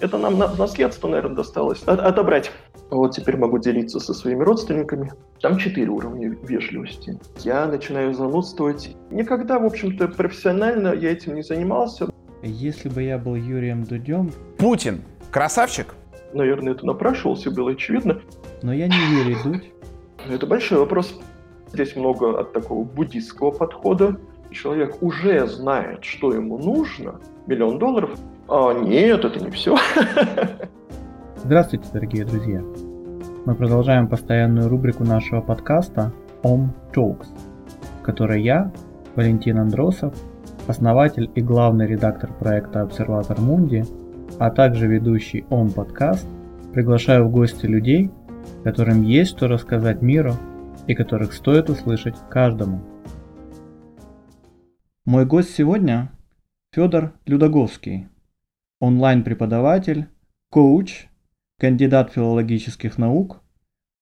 Это нам на наследство, наверное, досталось. От отобрать. Вот теперь могу делиться со своими родственниками. Там четыре уровня вежливости. Я начинаю занудствовать. Никогда, в общем-то, профессионально я этим не занимался. Если бы я был Юрием Дудем... Путин красавчик? Наверное, это напрашивался, было очевидно. Но я не Юрий Дудь. Это большой вопрос. Здесь много от такого буддийского подхода. Человек уже знает, что ему нужно. Миллион долларов. А нет, это не все. Здравствуйте, дорогие друзья. Мы продолжаем постоянную рубрику нашего подкаста Om Talks, в которой я, Валентин Андросов, основатель и главный редактор проекта Обсерватор Мунди, а также ведущий Om подкаст, приглашаю в гости людей, которым есть что рассказать миру и которых стоит услышать каждому. Мой гость сегодня Федор Людоговский, онлайн-преподаватель, коуч, кандидат филологических наук,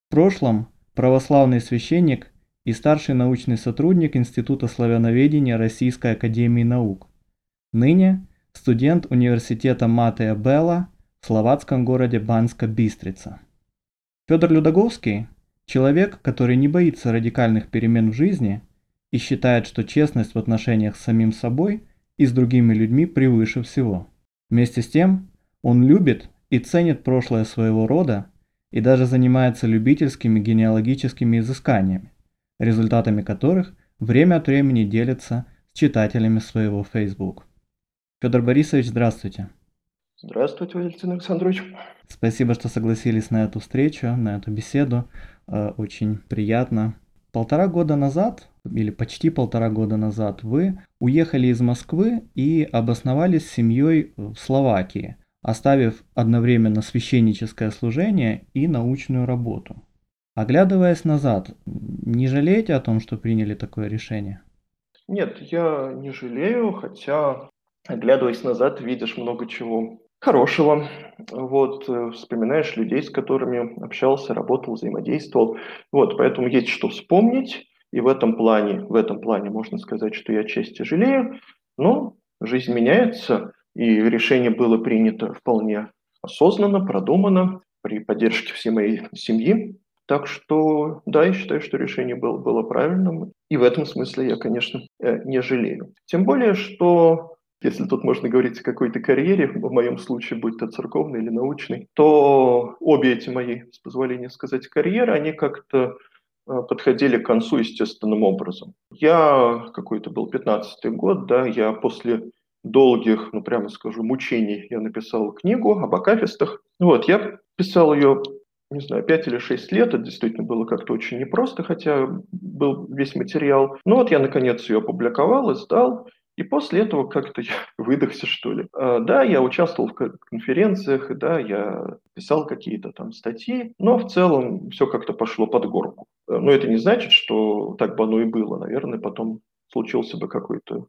в прошлом православный священник и старший научный сотрудник Института славяноведения Российской Академии Наук. Ныне студент университета Матея Белла в словацком городе Банска-Бистрица. Федор Людоговский – человек, который не боится радикальных перемен в жизни и считает, что честность в отношениях с самим собой и с другими людьми превыше всего. Вместе с тем, он любит и ценит прошлое своего рода и даже занимается любительскими генеалогическими изысканиями, результатами которых время от времени делится с читателями своего Facebook. Федор Борисович, здравствуйте. Здравствуйте, Валентин Александрович. Спасибо, что согласились на эту встречу, на эту беседу. Э, очень приятно. Полтора года назад, или почти полтора года назад, вы уехали из Москвы и обосновались с семьей в Словакии, оставив одновременно священническое служение и научную работу. Оглядываясь назад, не жалеете о том, что приняли такое решение? Нет, я не жалею, хотя, оглядываясь назад, видишь много чего хорошего. Вот, э, вспоминаешь людей, с которыми общался, работал, взаимодействовал. Вот, поэтому есть что вспомнить. И в этом плане, в этом плане можно сказать, что я чести жалею. Но жизнь меняется, и решение было принято вполне осознанно, продуманно, при поддержке всей моей семьи. Так что, да, я считаю, что решение было, было правильным. И в этом смысле я, конечно, э, не жалею. Тем более, что если тут можно говорить о какой-то карьере, в моем случае, будь то церковный или научный, то обе эти мои, с позволения сказать, карьеры, они как-то подходили к концу естественным образом. Я, какой-то был 15-й год, да, я после долгих, ну прямо скажу, мучений, я написал книгу об акафистах. Вот, я писал ее, не знаю, 5 или 6 лет, это действительно было как-то очень непросто, хотя был весь материал. Ну вот я, наконец, ее опубликовал, издал, и после этого как-то я выдохся, что ли. А, да, я участвовал в конференциях, да, я писал какие-то там статьи, но в целом все как-то пошло под горку. Э, но это не значит, что так бы оно и было. Наверное, потом случился бы какой-то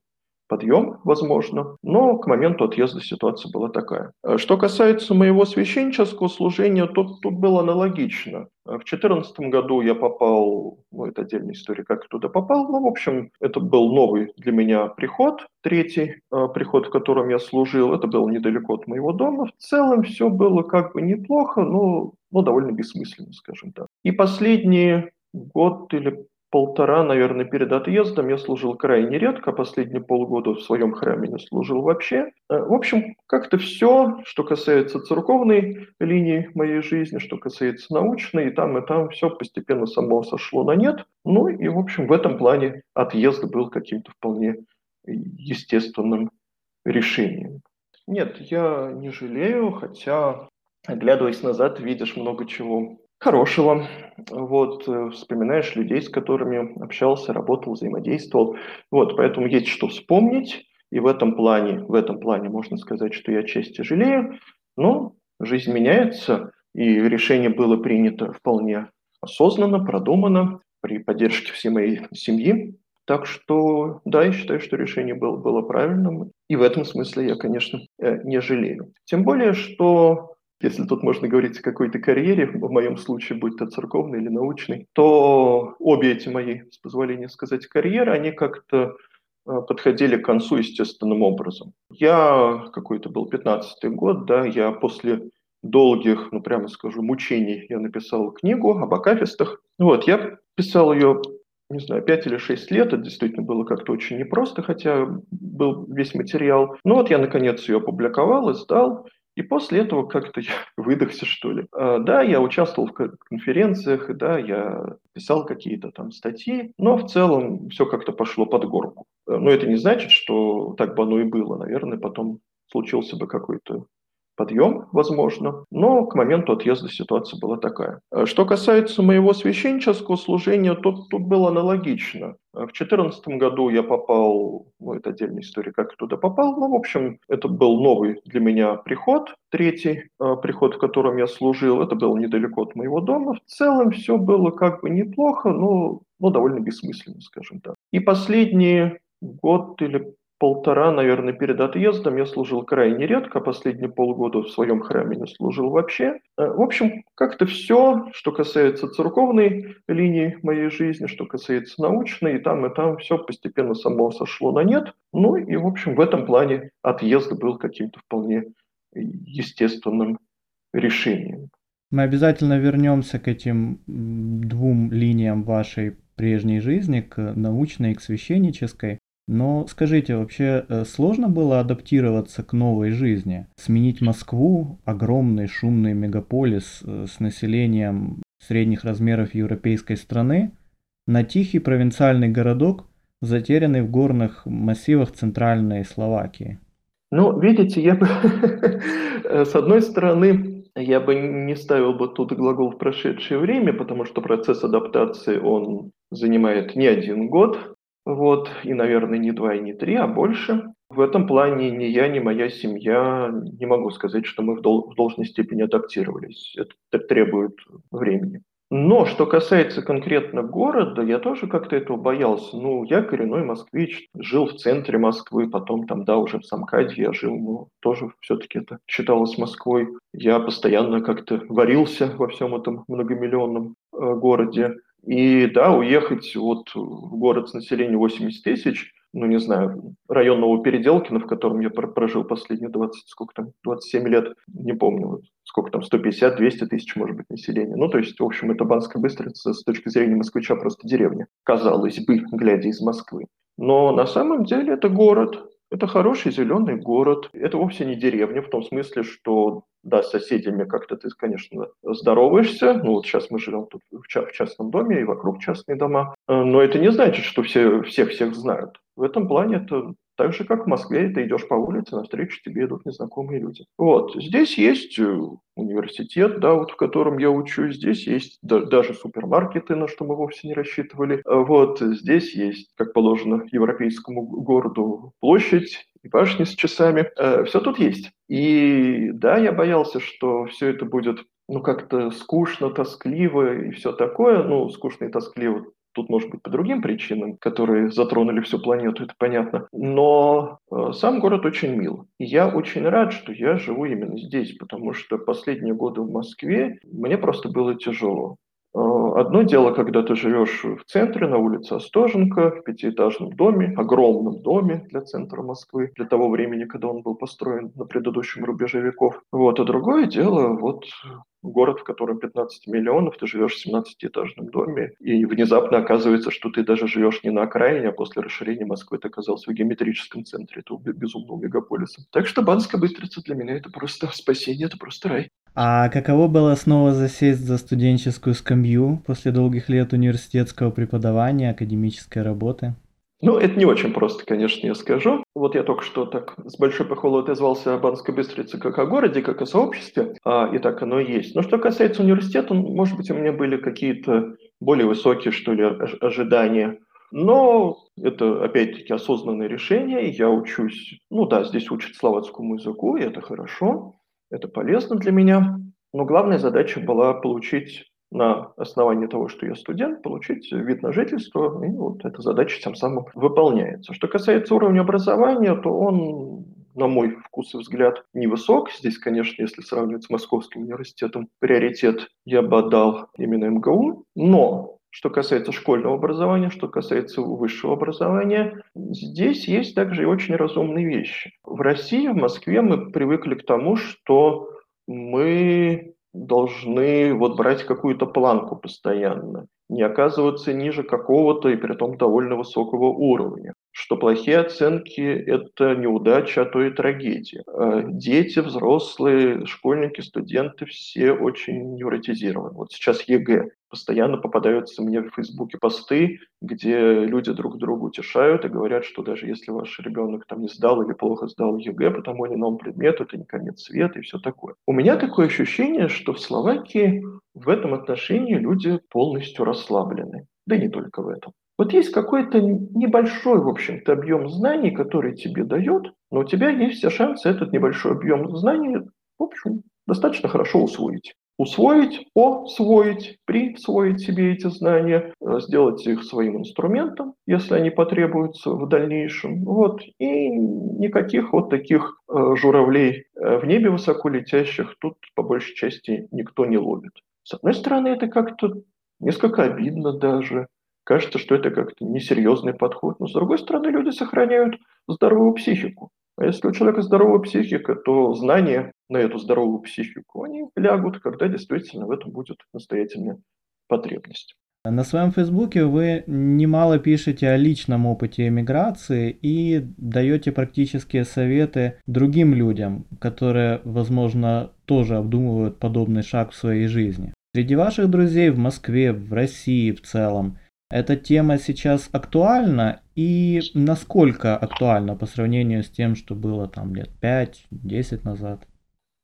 подъем, возможно, но к моменту отъезда ситуация была такая. Э, что касается моего священнического служения, то тут было аналогично. Э, в 2014 году я попал, ну это отдельная история, как я туда попал, но в общем это был новый для меня приход, третий э, приход, в котором я служил, это было недалеко от моего дома. В целом все было как бы неплохо, но, но довольно бессмысленно, скажем так. И последний год или полтора, наверное, перед отъездом я служил крайне редко, последние полгода в своем храме не служил вообще. Э, в общем, как-то все, что касается церковной линии моей жизни, что касается научной, и там, и там все постепенно само сошло на нет. Ну и, в общем, в этом плане отъезд был каким-то вполне естественным решением. Нет, я не жалею, хотя, оглядываясь назад, видишь много чего хорошего. Вот, э, вспоминаешь людей, с которыми общался, работал, взаимодействовал. Вот, поэтому есть что вспомнить. И в этом плане, в этом плане можно сказать, что я чести жалею. Но жизнь меняется, и решение было принято вполне осознанно, продуманно, при поддержке всей моей семьи. Так что, да, я считаю, что решение было, было правильным. И в этом смысле я, конечно, э, не жалею. Тем более, что если тут можно говорить о какой-то карьере, в моем случае, будь то церковный или научный, то обе эти мои, с позволения сказать, карьеры, они как-то э, подходили к концу естественным образом. Я, какой-то был 15-й год, да, я после долгих, ну прямо скажу, мучений я написал книгу об акафистах. Вот, я писал ее, не знаю, 5 или 6 лет, это действительно было как-то очень непросто, хотя был весь материал. Ну вот я наконец ее опубликовал, издал, и после этого как-то я выдохся, что ли. А, да, я участвовал в конференциях, да, я писал какие-то там статьи, но в целом все как-то пошло под горку. Но это не значит, что так бы оно и было. Наверное, потом случился бы какой-то подъем, возможно, но к моменту отъезда ситуация была такая. А что касается моего священнического служения, то тут было аналогично. В 2014 году я попал, ну это отдельная история, как я туда попал, но в общем это был новый для меня приход, третий э, приход, в котором я служил, это было недалеко от моего дома. В целом все было как бы неплохо, но, но довольно бессмысленно, скажем так. И последний год или полтора, наверное, перед отъездом я служил крайне редко, последние полгода в своем храме не служил вообще. Э, в общем, как-то все, что касается церковной линии моей жизни, что касается научной, и там, и там все постепенно само сошло на нет. Ну и, в общем, в этом плане отъезд был каким-то вполне естественным решением. Мы обязательно вернемся к этим двум линиям вашей прежней жизни, к научной и к священнической. Но скажите, вообще э, сложно было адаптироваться к новой жизни? Сменить Москву, огромный шумный мегаполис э, с населением средних размеров европейской страны, на тихий провинциальный городок, затерянный в горных массивах центральной Словакии? Ну, видите, я бы, с одной стороны, я бы не ставил бы тут глагол в прошедшее время, потому что процесс адаптации, он занимает не один год, вот, и, наверное, не два и не три, а больше. В этом плане ни я, ни моя семья не могу сказать, что мы в, дол- в должной степени адаптировались. Это требует времени. Но что касается конкретно города, я тоже как-то этого боялся. Ну, я коренной москвич, жил в центре Москвы, потом там, да, уже в Самкаде я жил, но тоже все-таки это считалось Москвой. Я постоянно как-то варился во всем этом многомиллионном э, городе. И да, уехать вот в город с населением 80 тысяч, ну не знаю, районного Переделкина, в котором я прожил последние 20, сколько там, 27 лет, не помню, вот, сколько там, 150-200 тысяч, может быть, населения. Ну, то есть, в общем, это Банская Быстрица с точки зрения москвича просто деревня, казалось бы, глядя из Москвы. Но на самом деле это город, это хороший зеленый город. Это вовсе не деревня в том смысле, что да, с соседями как-то ты, конечно, здороваешься. Ну вот сейчас мы живем тут в частном доме и вокруг частные дома. Э, но это не значит, что все всех всех знают. В этом плане это так же, как в Москве, ты идешь по улице, навстречу тебе идут незнакомые люди. Вот. Здесь есть э, университет, да, вот в котором я учусь. Здесь есть да, даже супермаркеты, на что мы вовсе не рассчитывали. А вот. Здесь есть, как положено европейскому городу, площадь и башни с часами. Э, все тут есть. И да, я боялся, что все это будет ну, как-то скучно, тоскливо и все такое. Ну, скучно и тоскливо Тут, может быть, по другим причинам, которые затронули всю планету, это понятно. Но э, сам город очень мил. И я очень рад, что я живу именно здесь, потому что последние годы в Москве мне просто было тяжело. Э, одно дело, когда ты живешь в центре, на улице Остоженко, в пятиэтажном доме, огромном доме для центра Москвы, для того времени, когда он был построен на предыдущем рубеже веков. Вот. А другое дело, вот город, в котором 15 миллионов, ты живешь в 17-этажном доме, и внезапно оказывается, что ты даже живешь не на окраине, а после расширения Москвы ты оказался в геометрическом центре этого безумного мегаполиса. Так что Банская Быстрица для меня это просто спасение, это просто рай. А каково было снова засесть за студенческую скамью после долгих лет университетского преподавания, академической работы? Ну, это не очень просто, конечно, я скажу. Вот я только что так с большой похвалой отозвался о Банской Быстрице как о городе, как о сообществе, а, и так оно и есть. Но что касается университета, может быть, у меня были какие-то более высокие, что ли, ожидания. Но это, опять-таки, осознанное решение. Я учусь, ну да, здесь учат словацкому языку, и это хорошо, это полезно для меня. Но главная задача была получить на основании того, что я студент, получить вид на жительство, и вот эта задача тем самым выполняется. Что касается уровня образования, то он на мой вкус и взгляд, невысок. Здесь, конечно, если сравнивать с Московским университетом, приоритет я бы отдал именно МГУ. Но что касается школьного образования, что касается высшего образования. Здесь есть также и очень разумные вещи. В России, в Москве мы привыкли к тому, что мы должны вот брать какую-то планку постоянно, не оказываться ниже какого-то и при том довольно высокого уровня что плохие оценки – это неудача, а то и трагедия. Э, дети, взрослые, школьники, студенты – все очень невротизированы. Вот сейчас ЕГЭ. Постоянно попадаются мне в Фейсбуке посты, где люди друг друга утешают и говорят, что даже если ваш ребенок там не сдал или плохо сдал ЕГЭ по тому или иному предмету, это не конец света и все такое. У меня такое ощущение, что в Словакии в этом отношении люди полностью расслаблены. Да и не только в этом. Вот есть какой-то небольшой, в общем-то, объем знаний, который тебе дает, но у тебя есть все шансы этот небольшой объем знаний, в общем, достаточно хорошо усвоить. Усвоить, освоить, присвоить себе эти знания, э, сделать их своим инструментом, если они потребуются в дальнейшем. Вот. И никаких вот таких э, журавлей э, в небе высоко летящих тут по большей части никто не ловит. С одной стороны, это как-то несколько обидно даже. Кажется, что это как-то несерьезный подход. Но с другой стороны, люди сохраняют здоровую психику. А если у человека здоровая психика, то знания на эту здоровую психику, они лягут, когда действительно в этом будет настоятельная потребность. На своем фейсбуке вы немало пишете о личном опыте эмиграции и даете практические советы другим людям, которые, возможно, тоже обдумывают подобный шаг в своей жизни. Среди ваших друзей в Москве, в России в целом, эта тема сейчас актуальна и насколько актуальна по сравнению с тем, что было там лет 5-10 назад?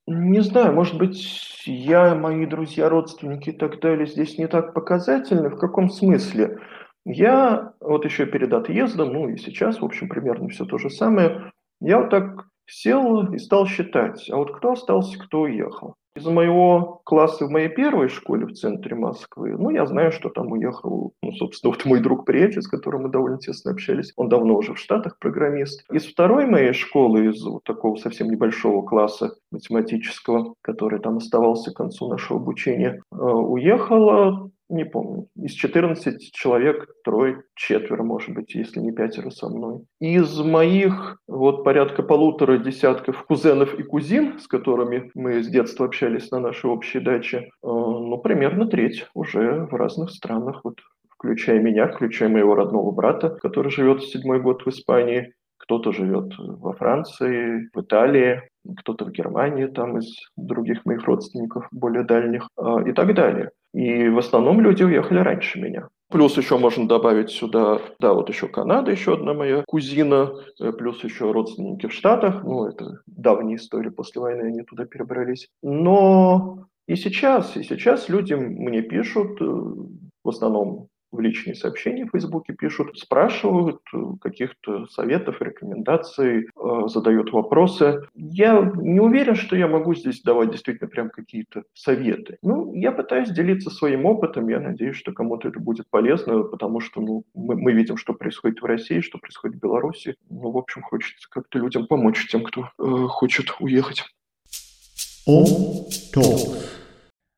Не знаю, может быть, я, мои друзья, родственники и так далее здесь не так показательны. В каком смысле? Я вот еще перед отъездом, ну и сейчас, в общем, примерно все то же самое, я вот так сел и стал считать, а вот кто остался, кто уехал. Из моего класса в моей первой школе в центре Москвы, ну, я знаю, что там уехал, ну, собственно, вот мой друг-приятель, с которым мы довольно тесно общались, он давно уже в Штатах программист. Из второй моей школы, из вот такого совсем небольшого класса математического, который там оставался к концу нашего обучения, э, уехала не помню, из 14 человек трое, четверо, может быть, если не пятеро со мной. Из моих вот порядка полутора десятков кузенов и кузин, с которыми мы с детства общались на нашей общей даче, э, ну, примерно треть уже в разных странах, вот включая меня, включая моего родного брата, который живет седьмой год в Испании, кто-то живет во Франции, в Италии, кто-то в Германии, там из других моих родственников более дальних э, и так далее. И в основном люди уехали раньше меня. Плюс еще можно добавить сюда, да, вот еще Канада, еще одна моя кузина, э, плюс еще родственники в Штатах. Ну, это давняя история, после войны они туда перебрались. Но и сейчас, и сейчас люди мне пишут, э, в основном в личные сообщения в Фейсбуке пишут, спрашивают э, каких-то советов, рекомендаций, э, задают вопросы. Я не уверен, что я могу здесь давать действительно прям какие-то советы. Ну, я пытаюсь делиться своим опытом, я надеюсь, что кому-то это будет полезно, потому что ну, мы, мы видим, что происходит в России, что происходит в Беларуси. Ну, в общем, хочется как-то людям помочь, тем, кто э, хочет уехать.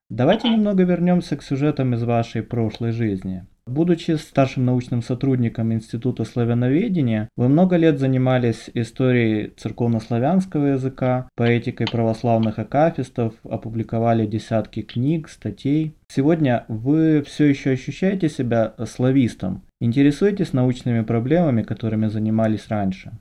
Давайте немного вернемся к сюжетам из вашей прошлой жизни. Будучи старшим научным сотрудником Института славяноведения, вы много лет занимались историей церковнославянского языка, поэтикой православных акафистов, опубликовали десятки книг, статей. Сегодня вы все еще ощущаете себя славистом, интересуетесь научными проблемами, которыми занимались раньше?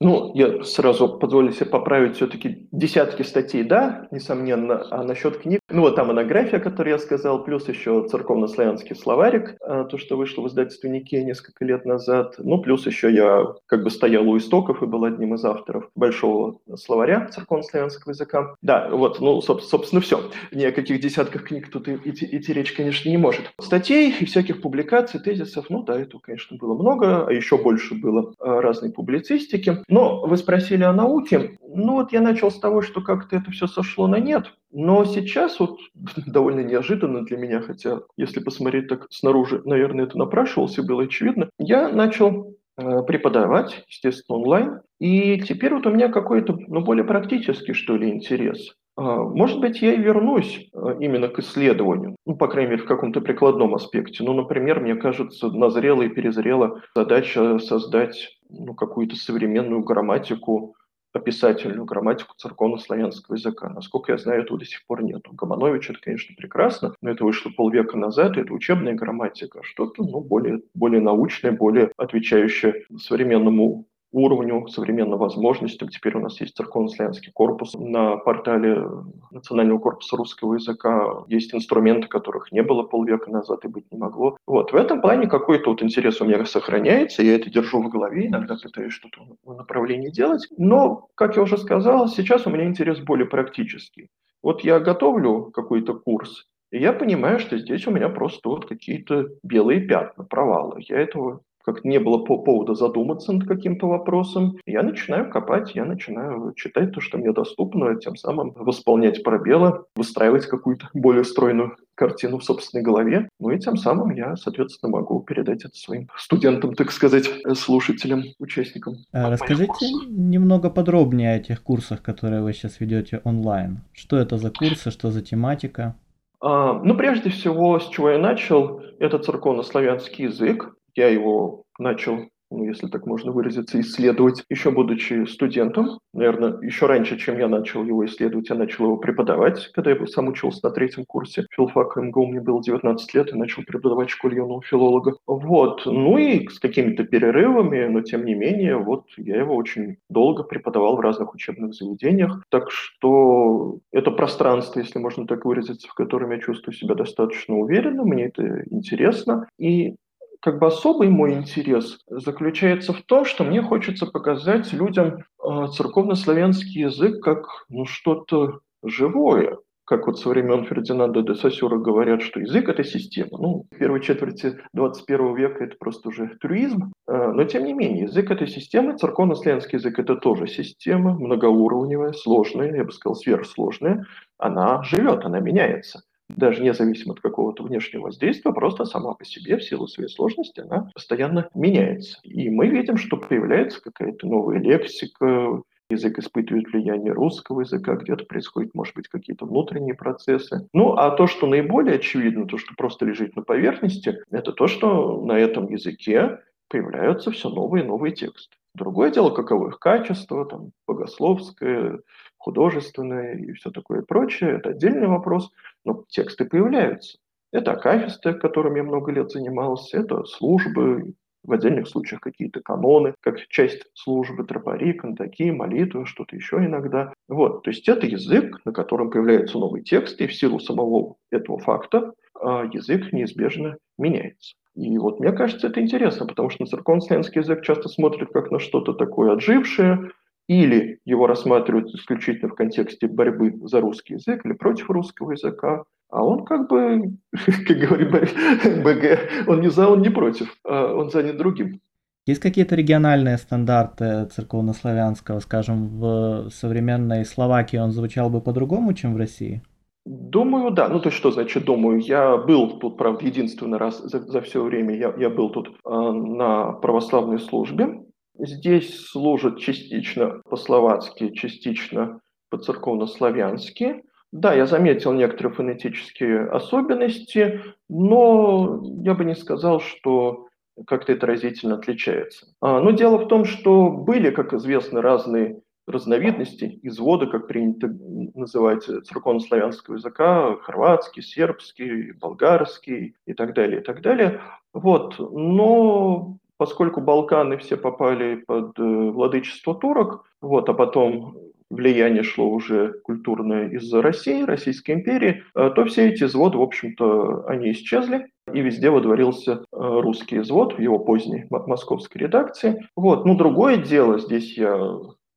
Ну, я сразу позволю себе поправить все-таки десятки статей, да, несомненно, а насчет книг, ну вот там монография, которую я сказал, плюс еще церковно-славянский словарик, а, то, что вышло в издательстве Нике несколько лет назад, ну, плюс еще я как бы стоял у истоков и был одним из авторов большого словаря церковно-славянского языка. Да, вот, ну, собственно, все. Ни о каких десятках книг тут идти речь, конечно, не может. Статей и всяких публикаций, тезисов, ну да, этого, конечно, было много, а еще больше было а, разной публицистики. Но вы спросили о науке. Ну вот я начал с того, что как-то это все сошло на нет. Но сейчас вот довольно неожиданно для меня, хотя если посмотреть так снаружи, наверное, это напрашивался, было очевидно, я начал преподавать, естественно, онлайн. И теперь вот у меня какой-то, ну, более практический, что ли, интерес. А, может быть, я и вернусь а, именно к исследованию, ну, по крайней мере, в каком-то прикладном аспекте. Ну, например, мне кажется, назрела и перезрела задача создать ну, какую-то современную грамматику, описательную грамматику церковно-славянского языка. Насколько я знаю, этого до сих пор нет. Гомонович это, конечно, прекрасно, но это вышло полвека назад, это учебная грамматика, что-то ну, более, более научное, более отвечающее современному уровню, современным возможностям. Теперь у нас есть церковно-славянский корпус. На портале Национального корпуса русского языка есть инструменты, которых не было полвека назад и быть не могло. Вот. В этом плане какой-то вот интерес у меня сохраняется, я это держу в голове, иногда пытаюсь что-то в направлении делать. Но, как я уже сказал, сейчас у меня интерес более практический. Вот я готовлю какой-то курс, и я понимаю, что здесь у меня просто вот какие-то белые пятна, провалы. Я этого как не было по повода задуматься над каким-то вопросом, я начинаю копать, я начинаю читать то, что мне доступно, тем самым восполнять пробелы, выстраивать какую-то более стройную картину в собственной голове. Ну и тем самым я, соответственно, могу передать это своим студентам, так сказать, слушателям, участникам. А расскажите немного подробнее о этих курсах, которые вы сейчас ведете онлайн. Что это за курсы, что за тематика? А, ну, прежде всего, с чего я начал, это церковно-славянский язык. Я его начал ну, если так можно выразиться, исследовать, еще будучи студентом. Наверное, еще раньше, чем я начал его исследовать, я начал его преподавать, когда я сам учился на третьем курсе филфака МГУ, мне было 19 лет, и начал преподавать в школе юного филолога. Вот. Ну и с какими-то перерывами, но тем не менее, вот я его очень долго преподавал в разных учебных заведениях. Так что это пространство, если можно так выразиться, в котором я чувствую себя достаточно уверенно, мне это интересно. И как бы особый мой интерес заключается в том, что мне хочется показать людям э, церковно-славянский язык как ну, что-то живое, как вот со времен Фердинанда де Сосюра говорят, что язык – это система. Ну, в первой четверти 21 века это просто уже трюизм. Э, но, тем не менее, язык – это система, церковно-славянский язык – это тоже система, многоуровневая, сложная, я бы сказал, сверхсложная. Она живет, она меняется даже независимо от какого-то внешнего воздействия, просто сама по себе, в силу своей сложности, она постоянно меняется. И мы видим, что появляется какая-то новая лексика, язык испытывает влияние русского языка, где-то происходят, может быть, какие-то внутренние процессы. Ну, а то, что наиболее очевидно, то, что просто лежит на поверхности, это то, что на этом языке появляются все новые и новые тексты. Другое дело, каково их качество, там, богословское, художественное и все такое прочее, это отдельный вопрос, но тексты появляются. Это акафисты, которыми я много лет занимался, это службы, в отдельных случаях какие-то каноны, как часть службы, тропари, кантаки, молитвы, что-то еще иногда. Вот, то есть это язык, на котором появляются новые тексты, и в силу самого этого факта а, язык неизбежно меняется. И вот мне кажется, это интересно, потому что на церковно-славянский язык часто смотрят как на что-то такое отжившее, или его рассматривают исключительно в контексте борьбы за русский язык или против русского языка, а он как бы, как говорит БГ, он не за, он не против, а он занят другим. Есть какие-то региональные стандарты церковнославянского, скажем, в современной Словакии он звучал бы по-другому, чем в России? Думаю, да. Ну, то есть, что значит думаю? Я был тут, правда, единственный раз за, за все время, я, я был тут э, на православной службе, Здесь служат частично по-словацки, частично по-церковно-славянски. Да, я заметил некоторые фонетические особенности, но я бы не сказал, что как-то это разительно отличается. А, но дело в том, что были, как известно, разные разновидности, изводы, как принято называть церковно-славянского языка, хорватский, сербский, болгарский и так далее, и так далее. Вот. Но поскольку Балканы все попали под э, владычество турок, вот, а потом влияние шло уже культурное из-за России, Российской империи, э, то все эти изводы, в общем-то, они исчезли, и везде водворился э, русский извод в его поздней московской редакции. Вот. Ну, другое дело, здесь я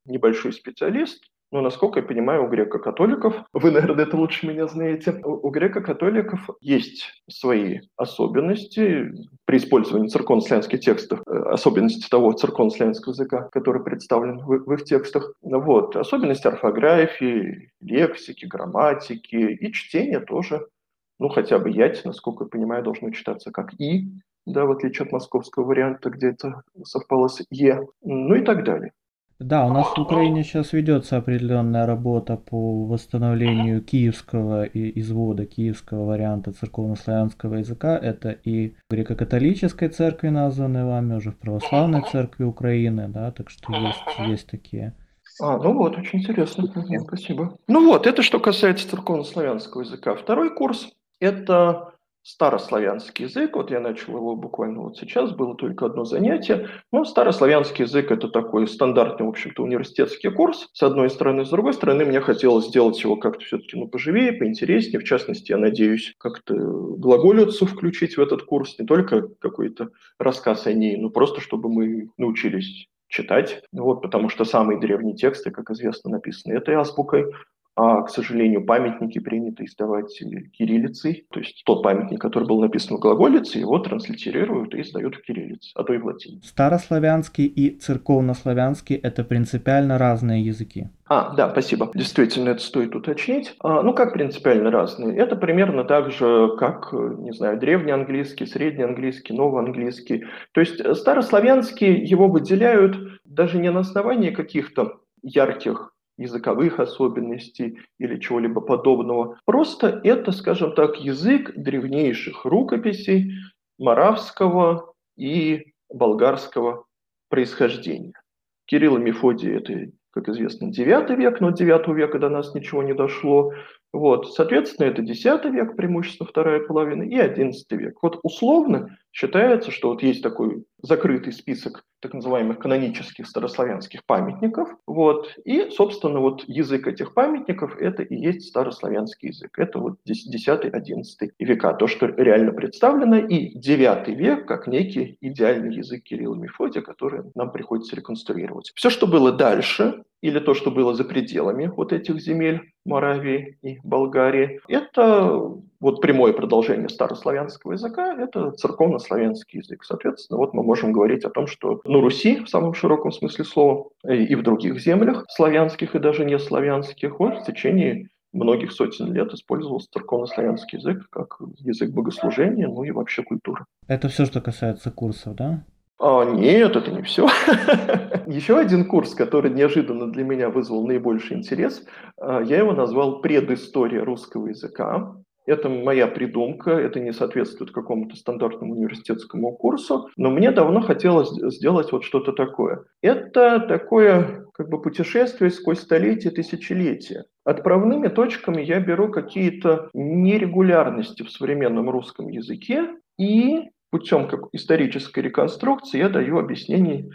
небольшой специалист, но, насколько я понимаю, у греко-католиков, вы, наверное, это лучше меня знаете, у, у греко-католиков есть свои особенности при использовании церковно-славянских текстов, э, особенности того церковно-славянского языка, который представлен в, в их текстах. Вот. Особенности орфографии, лексики, грамматики и чтения тоже. Ну, хотя бы ять, насколько я понимаю, должно читаться как «и», да, в отличие от московского варианта, где это совпало с «е», ну и так далее. Да, у нас в Украине сейчас ведется определенная работа по восстановлению киевского и извода киевского варианта церковнославянского языка. Это и в греко-католической церкви, названной вами, уже в православной церкви Украины, да, так что есть, есть такие. А, ну вот, очень интересно. Спасибо. Ну вот, это что касается церковнославянского языка. Второй курс – это старославянский язык, вот я начал его буквально вот сейчас, было только одно занятие, но старославянский язык это такой стандартный, в общем-то, университетский курс, с одной стороны, с другой стороны, мне хотелось сделать его как-то все-таки ну, поживее, поинтереснее, в частности, я надеюсь как-то глаголицу включить в этот курс, не только какой-то рассказ о ней, но просто чтобы мы научились читать, вот, потому что самые древние тексты, как известно, написаны этой азбукой, а, к сожалению, памятники принято издавать кириллицей. То есть тот памятник, который был написан в глаголице, его транслитерируют и издают в кириллице, а то и в латине. Старославянский и церковнославянский – это принципиально разные языки. А, да, спасибо. Действительно, это стоит уточнить. А, ну, как принципиально разные? Это примерно так же, как, не знаю, древний английский, средний английский, новый английский. То есть старославянский его выделяют даже не на основании каких-то ярких языковых особенностей или чего-либо подобного. Просто это, скажем так, язык древнейших рукописей маравского и болгарского происхождения. Кирилл и Мефодий – это, как известно, 9 век, но 9 века до нас ничего не дошло. Вот, соответственно, это X век, преимущественно вторая половина, и XI век. Вот условно считается, что вот есть такой закрытый список так называемых канонических старославянских памятников. Вот, и, собственно, вот язык этих памятников – это и есть старославянский язык. Это вот X-XI века, то, что реально представлено, и IX век как некий идеальный язык Кирилла и Мефодия, который нам приходится реконструировать. Все, что было дальше, или то, что было за пределами вот этих земель Моравии и Болгарии, это вот прямое продолжение старославянского языка – это церковнославянский язык. Соответственно, вот мы можем говорить о том, что на Руси, в самом широком смысле слова, и в других землях славянских и даже не славянских, вот в течение многих сотен лет использовался церковнославянский язык как язык богослужения, ну и вообще культуры. Это все, что касается курсов, да? А, нет, это не все. Еще один курс, который неожиданно для меня вызвал наибольший интерес, а, я его назвал «Предыстория русского языка». Это моя придумка, это не соответствует какому-то стандартному университетскому курсу, но мне давно хотелось сделать вот что-то такое. Это такое как бы путешествие сквозь столетия, тысячелетия. Отправными точками я беру какие-то нерегулярности в современном русском языке и путем как исторической реконструкции я даю объяснение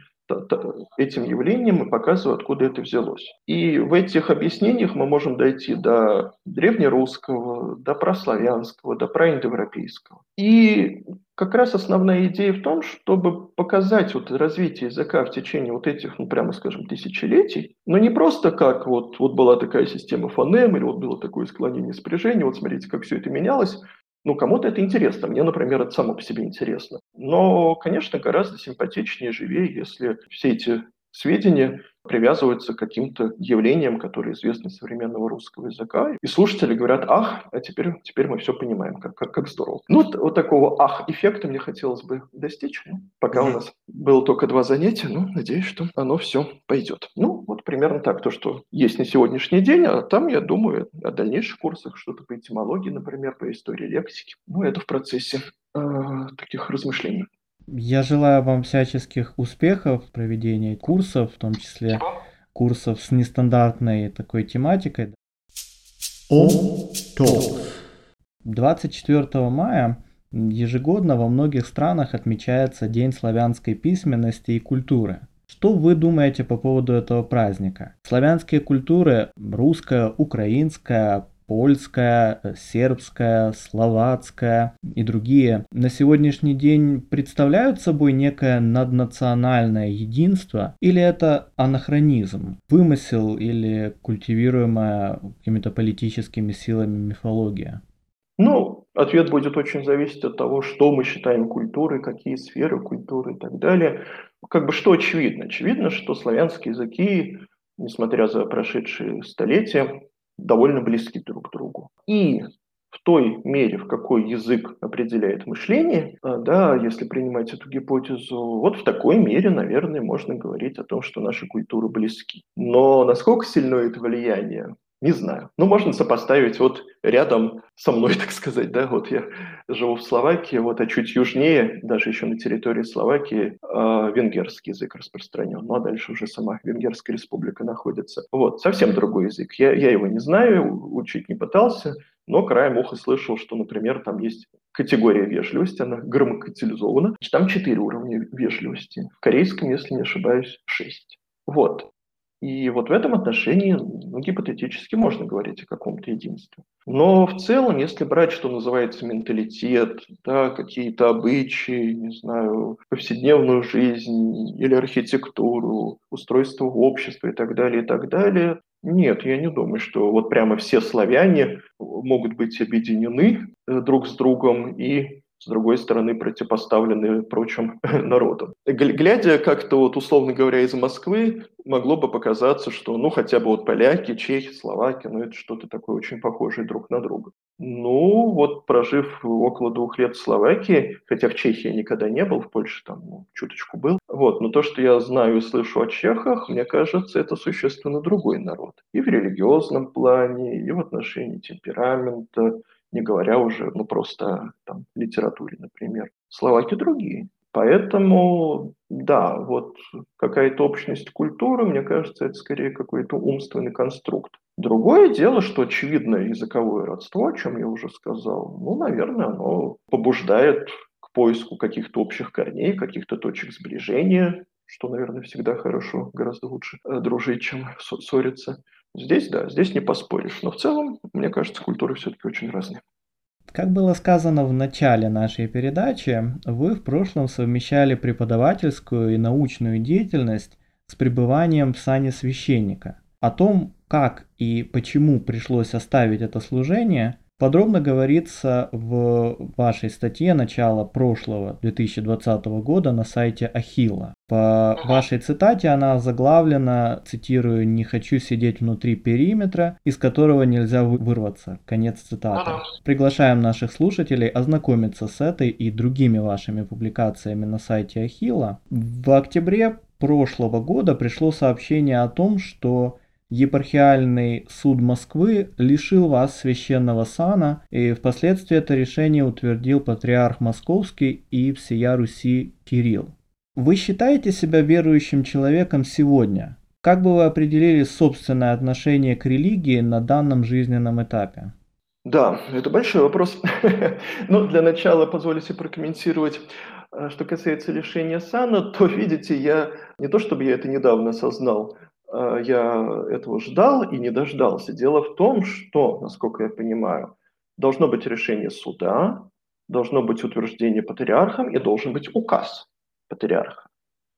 этим явлением и показываю, откуда это взялось. И в этих объяснениях мы можем дойти до древнерусского, до прославянского, до проиндоевропейского. И как раз основная идея в том, чтобы показать вот развитие языка в течение вот этих, ну прямо скажем, тысячелетий, но не просто как вот, вот была такая система фонем, или вот было такое склонение спряжения, вот смотрите, как все это менялось, ну, кому-то это интересно, мне, например, это само по себе интересно. Но, конечно, гораздо симпатичнее, живее, если все эти сведения привязываются к каким-то явлениям, которые известны из современного русского языка. И слушатели говорят, ах, а теперь, теперь мы все понимаем, как, как, как здорово. Ну, вот, вот такого ах-эффекта мне хотелось бы достичь. Ну, пока mm-hmm. у нас было только два занятия, ну, надеюсь, что оно все пойдет. Ну, вот примерно так, то, что есть на сегодняшний день, а там, я думаю, о дальнейших курсах, что-то по этимологии, например, по истории лексики. Ну, это в процессе э, таких размышлений. Я желаю вам всяческих успехов в проведении курсов, в том числе курсов с нестандартной такой тематикой. О, 24 мая ежегодно во многих странах отмечается День славянской письменности и культуры. Что вы думаете по поводу этого праздника? Славянские культуры, русская, украинская, польская, э, сербская, словацкая и другие на сегодняшний день представляют собой некое наднациональное единство или это анахронизм, вымысел или культивируемая какими-то политическими силами мифология? Ну, ответ будет очень зависеть от того, что мы считаем культурой, какие сферы культуры и так далее. Как бы что очевидно? Очевидно, что славянские языки, несмотря за прошедшие столетия, довольно близки друг к другу. И в той мере, в какой язык определяет мышление, а, да, если принимать эту гипотезу, вот в такой мере, наверное, можно говорить о том, что наши культуры близки. Но насколько сильно это влияние, не знаю. Ну, можно сопоставить вот рядом со мной, так сказать, да, вот я живу в Словакии, вот, а чуть южнее, даже еще на территории Словакии, э, венгерский язык распространен. Ну, а дальше уже сама Венгерская республика находится. Вот, совсем другой язык. Я, я его не знаю, учить не пытался, но краем уха слышал, что, например, там есть категория вежливости, она грамматизована. Там четыре уровня вежливости. В корейском, если не ошибаюсь, шесть. Вот. И вот в этом отношении, ну, гипотетически можно говорить о каком-то единстве. Но в целом, если брать, что называется, менталитет, да, какие-то обычаи, не знаю, повседневную жизнь или архитектуру, устройство общества и так далее, и так далее, нет, я не думаю, что вот прямо все славяне могут быть объединены э, друг с другом и с другой стороны, противопоставлены прочим народам. Глядя как-то вот, условно говоря, из Москвы, могло бы показаться, что, ну, хотя бы вот поляки, чехи, словаки, ну, это что-то такое очень похожее друг на друга. Ну, вот прожив около двух лет в Словакии, хотя в Чехии я никогда не был, в Польше там ну, чуточку был, вот, но то, что я знаю и слышу о чехах, мне кажется, это существенно другой народ. И в религиозном плане, и в отношении темперамента, не говоря уже, ну, просто там, литературе, например. Словаки другие. Поэтому, да, вот какая-то общность культуры, мне кажется, это скорее какой-то умственный конструкт. Другое дело, что очевидно языковое родство, о чем я уже сказал, ну, наверное, оно побуждает к поиску каких-то общих корней, каких-то точек сближения, что, наверное, всегда хорошо, гораздо лучше э, дружить, чем ссориться. Здесь, да, здесь не поспоришь. Но в целом, мне кажется, культуры все-таки очень разные. Как было сказано в начале нашей передачи, вы в прошлом совмещали преподавательскую и научную деятельность с пребыванием в сане священника. О том, как и почему пришлось оставить это служение, Подробно говорится в вашей статье начала прошлого 2020 года на сайте Ахилла. По вашей цитате она заглавлена, цитирую, «Не хочу сидеть внутри периметра, из которого нельзя вырваться». Конец цитаты. Приглашаем наших слушателей ознакомиться с этой и другими вашими публикациями на сайте Ахилла. В октябре прошлого года пришло сообщение о том, что Епархиальный суд Москвы лишил вас священного сана, и впоследствии это решение утвердил патриарх Московский и всея Руси Кирилл. Вы считаете себя верующим человеком сегодня? Как бы вы определили собственное отношение к религии на данном жизненном этапе? Да, это большой вопрос. Но для начала позвольте прокомментировать э, что касается лишения сана, то, видите, я не то чтобы я это недавно осознал, я этого ждал и не дождался. Дело в том, что, насколько я понимаю, должно быть решение суда, должно быть утверждение патриархом и должен быть указ патриарха.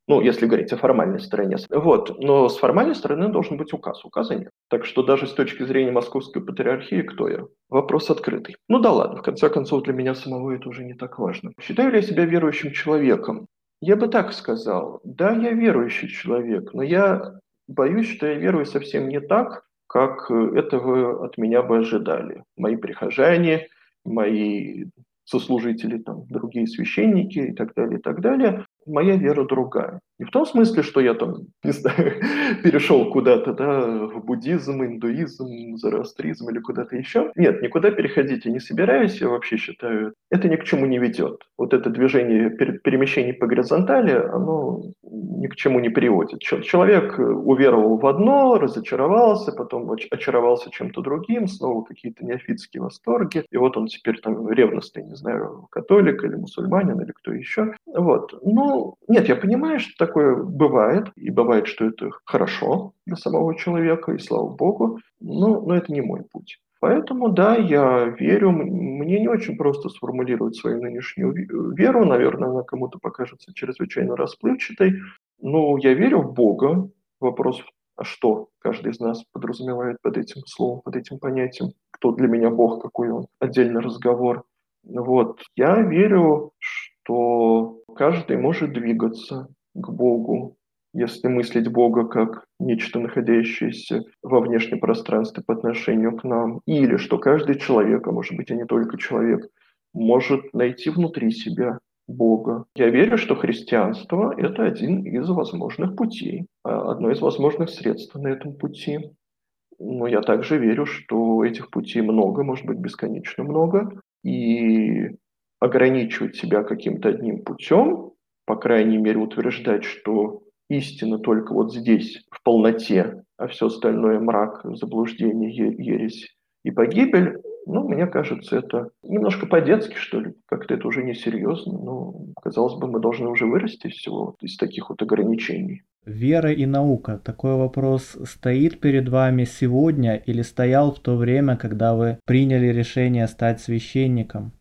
Ну, если говорить о формальной стороне. Вот. Но с формальной стороны должен быть указ. Указа нет. Так что даже с точки зрения московской патриархии, кто я? Вопрос открытый. Ну да ладно, в конце концов, для меня самого это уже не так важно. Считаю ли я себя верующим человеком? Я бы так сказал. Да, я верующий человек, но я Боюсь, что я верую совсем не так, как э, этого от меня бы ожидали. Мои прихожане, мои сослужители, там, другие священники и так далее, и так далее моя вера другая. Не в том смысле, что я там, не знаю, перешел куда-то, да, в буддизм, индуизм, зороастризм или куда-то еще. Нет, никуда переходить я не собираюсь, я вообще считаю, это ни к чему не ведет. Вот это движение перемещений по горизонтали, оно ни к чему не приводит. Человек уверовал в одно, разочаровался, потом очаровался чем-то другим, снова какие-то неофитские восторги, и вот он теперь там ревностный, не знаю, католик или мусульманин или кто еще. Вот. Ну, нет, я понимаю, что такое бывает, и бывает, что это хорошо для самого человека, и слава богу, но, но это не мой путь. Поэтому, да, я верю, мне не очень просто сформулировать свою нынешнюю веру, наверное, она кому-то покажется чрезвычайно расплывчатой, но я верю в Бога. Вопрос, а что каждый из нас подразумевает под этим словом, под этим понятием, кто для меня Бог, какой он, отдельный разговор. Вот, я верю, что каждый может двигаться к Богу если мыслить Бога как нечто, находящееся во внешнем пространстве по отношению к нам, или что каждый человек, а может быть и не только человек, может найти внутри себя Бога. Я верю, что христианство – это один из возможных путей, а, одно из возможных средств на этом пути. Но я также верю, что этих путей много, может быть, бесконечно много, и ограничивать себя каким-то одним путем, по крайней мере, утверждать, что истина только вот здесь, в полноте, а все остальное мрак, заблуждение, ересь и погибель, ну, мне кажется, это немножко по-детски, что ли. Как-то это уже несерьезно. Но, казалось бы, мы должны уже вырасти из всего, вот, из таких вот ограничений. Вера и наука. Такой вопрос стоит перед вами сегодня или стоял в то время, когда вы приняли решение стать священником?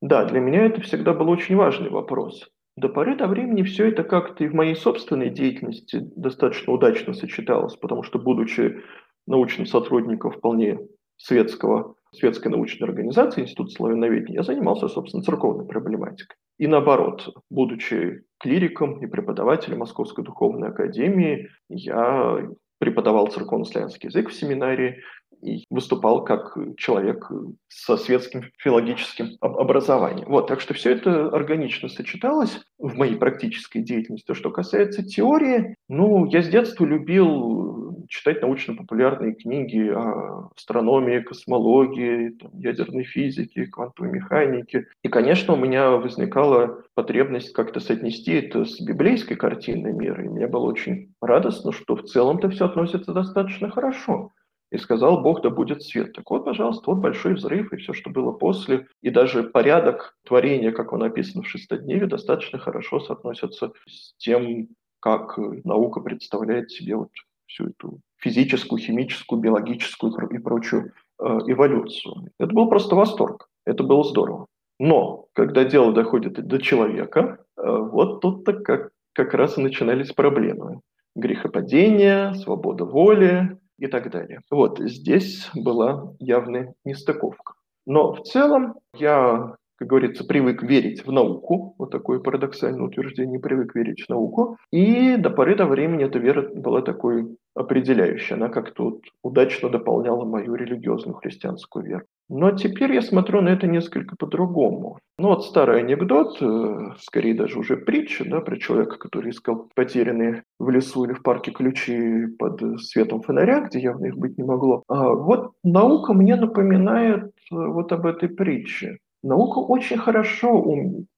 Да, для меня это всегда был очень важный вопрос. До поры до времени все это как-то и в моей собственной деятельности достаточно удачно сочеталось, потому что, будучи научным сотрудником вполне светского, светской научной организации Институт славяноведения, я занимался, собственно, церковной проблематикой. И наоборот, будучи клириком и преподавателем Московской духовной академии, я преподавал церковно-славянский язык в семинарии, и выступал как человек со светским филологическим образованием. Вот, так что все это органично сочеталось в моей практической деятельности. Что касается теории, ну, я с детства любил читать научно-популярные книги о астрономии, космологии, там, ядерной физике, квантовой механике. И, конечно, у меня возникала потребность как-то соотнести это с библейской картиной мира. И мне было очень радостно, что в целом-то все относится достаточно хорошо и сказал Бог, да будет свет. Так вот, пожалуйста, вот большой взрыв и все, что было после, и даже порядок творения, как он написан в шестодневе, достаточно хорошо соотносятся с тем, как наука представляет себе вот всю эту физическую, химическую, биологическую и прочую э, эволюцию. Это был просто восторг, это было здорово. Но когда дело доходит до человека, э, вот тут-то как, как раз и начинались проблемы. Грехопадение, свобода воли, и так далее. Вот здесь была явная нестыковка. Но в целом я, как говорится, привык верить в науку, вот такое парадоксальное утверждение, привык верить в науку, и до поры до времени эта вера была такой определяющей, она как-то вот удачно дополняла мою религиозную христианскую веру. Но теперь я смотрю на это несколько по-другому. Ну вот старый анекдот, э, скорее даже уже притча, да, про человека, который искал потерянные в лесу или в парке ключи под светом фонаря, где явно их быть не могло. А вот наука мне напоминает э, вот об этой притче. Наука очень хорошо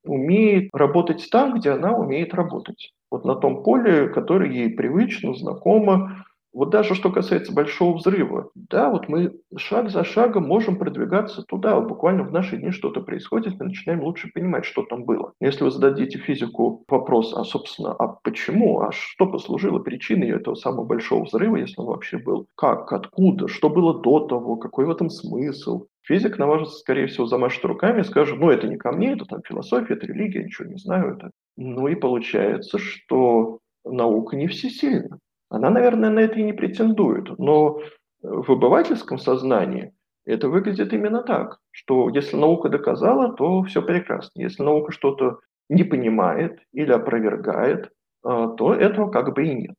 умеет работать там, где она умеет работать. Вот на том поле, которое ей привычно, знакомо, вот даже что касается большого взрыва, да, вот мы шаг за шагом можем продвигаться туда. Вот буквально в наши дни что-то происходит, мы начинаем лучше понимать, что там было. Если вы зададите физику вопрос, а, собственно, а почему, а что послужило причиной этого самого большого взрыва, если он вообще был, как, откуда, что было до того, какой в этом смысл, Физик на вас, скорее всего, замашет руками и скажет, ну, это не ко мне, это там философия, это религия, ничего не знаю. Это. Ну и получается, что наука не всесильна. Она, наверное, на это и не претендует, но в обывательском сознании это выглядит именно так, что если наука доказала, то все прекрасно. Если наука что-то не понимает или опровергает, а, то этого как бы и нет.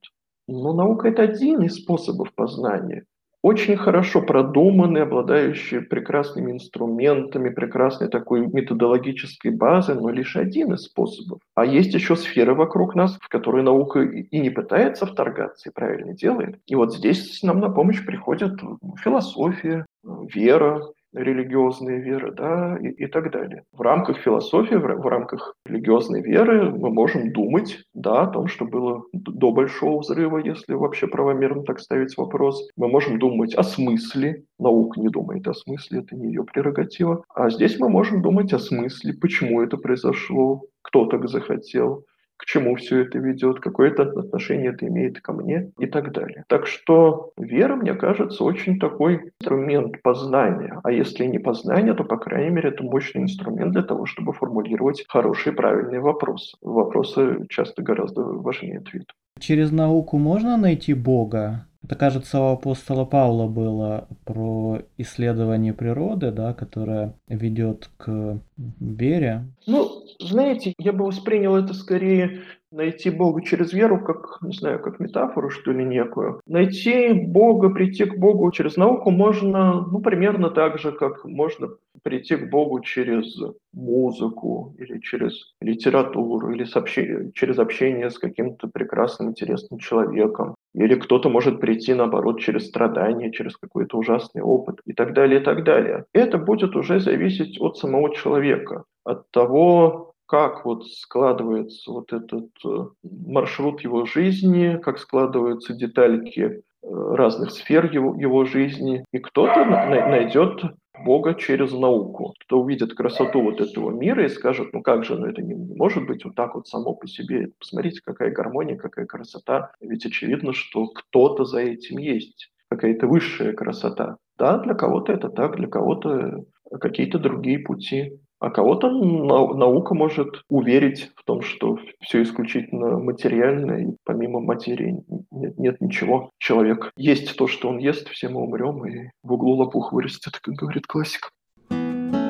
Но наука – это один из способов познания очень хорошо продуманные, обладающие прекрасными инструментами, прекрасной такой методологической базой, но лишь один из способов. А есть еще сферы вокруг нас, в которые наука и не пытается вторгаться, и правильно делает. И вот здесь нам на помощь приходят философия, вера, религиозные веры, да, и, и так далее. В рамках философии, в, рамках религиозной веры мы можем думать, да, о том, что было до Большого взрыва, если вообще правомерно так ставить вопрос. Мы можем думать о смысле, наука не думает о смысле, это не ее прерогатива. А здесь мы можем думать о смысле, почему это произошло, кто так захотел, к чему все это ведет, какое это отношение это имеет ко мне и так далее. Так что вера, мне кажется, очень такой инструмент познания. А если не познание, то, по крайней мере, это мощный инструмент для того, чтобы формулировать хорошие правильные вопросы. Вопросы часто гораздо важнее ответа. Через науку можно найти Бога? Это, кажется, у апостола Павла было про исследование природы, да, которое ведет к вере. Ну, знаете, я бы воспринял это скорее найти Бога через веру, как, не знаю, как метафору, что ли, некую. Найти Бога, прийти к Богу через науку можно, ну, примерно так же, как можно прийти к Богу через музыку или через литературу, или сообщение, через общение с каким-то прекрасным, интересным человеком. Или кто-то может прийти, наоборот, через страдания, через какой-то ужасный опыт и так далее, и так далее. Это будет уже зависеть от самого человека, от того, как вот складывается вот этот э, маршрут его жизни, как складываются детальки э, разных сфер его, его жизни. И кто-то найдет Бога через науку, кто увидит красоту вот этого мира и скажет, ну как же, ну это не, не может быть вот так вот само по себе. Посмотрите, какая гармония, какая красота. Ведь очевидно, что кто-то за этим есть, какая-то высшая красота. Да, для кого-то это так, для кого-то какие-то другие пути. А кого-то наука может уверить в том, что все исключительно материально, и помимо материи нет, нет ничего. Человек есть то, что он ест, все мы умрем, и в углу лопух вырастет, как говорит классик.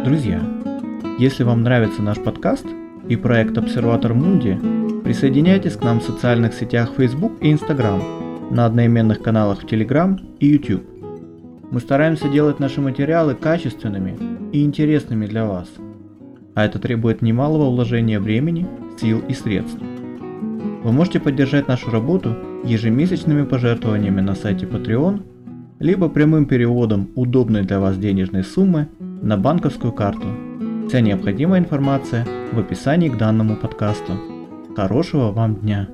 Друзья, если вам нравится наш подкаст и проект Обсерватор Мунди, присоединяйтесь к нам в социальных сетях Facebook и Instagram, на одноименных каналах в Telegram и YouTube. Мы стараемся делать наши материалы качественными и интересными для вас – а это требует немалого вложения времени, сил и средств. Вы можете поддержать нашу работу ежемесячными пожертвованиями на сайте Patreon, либо прямым переводом удобной для вас денежной суммы на банковскую карту. Вся необходимая информация в описании к данному подкасту. Хорошего вам дня!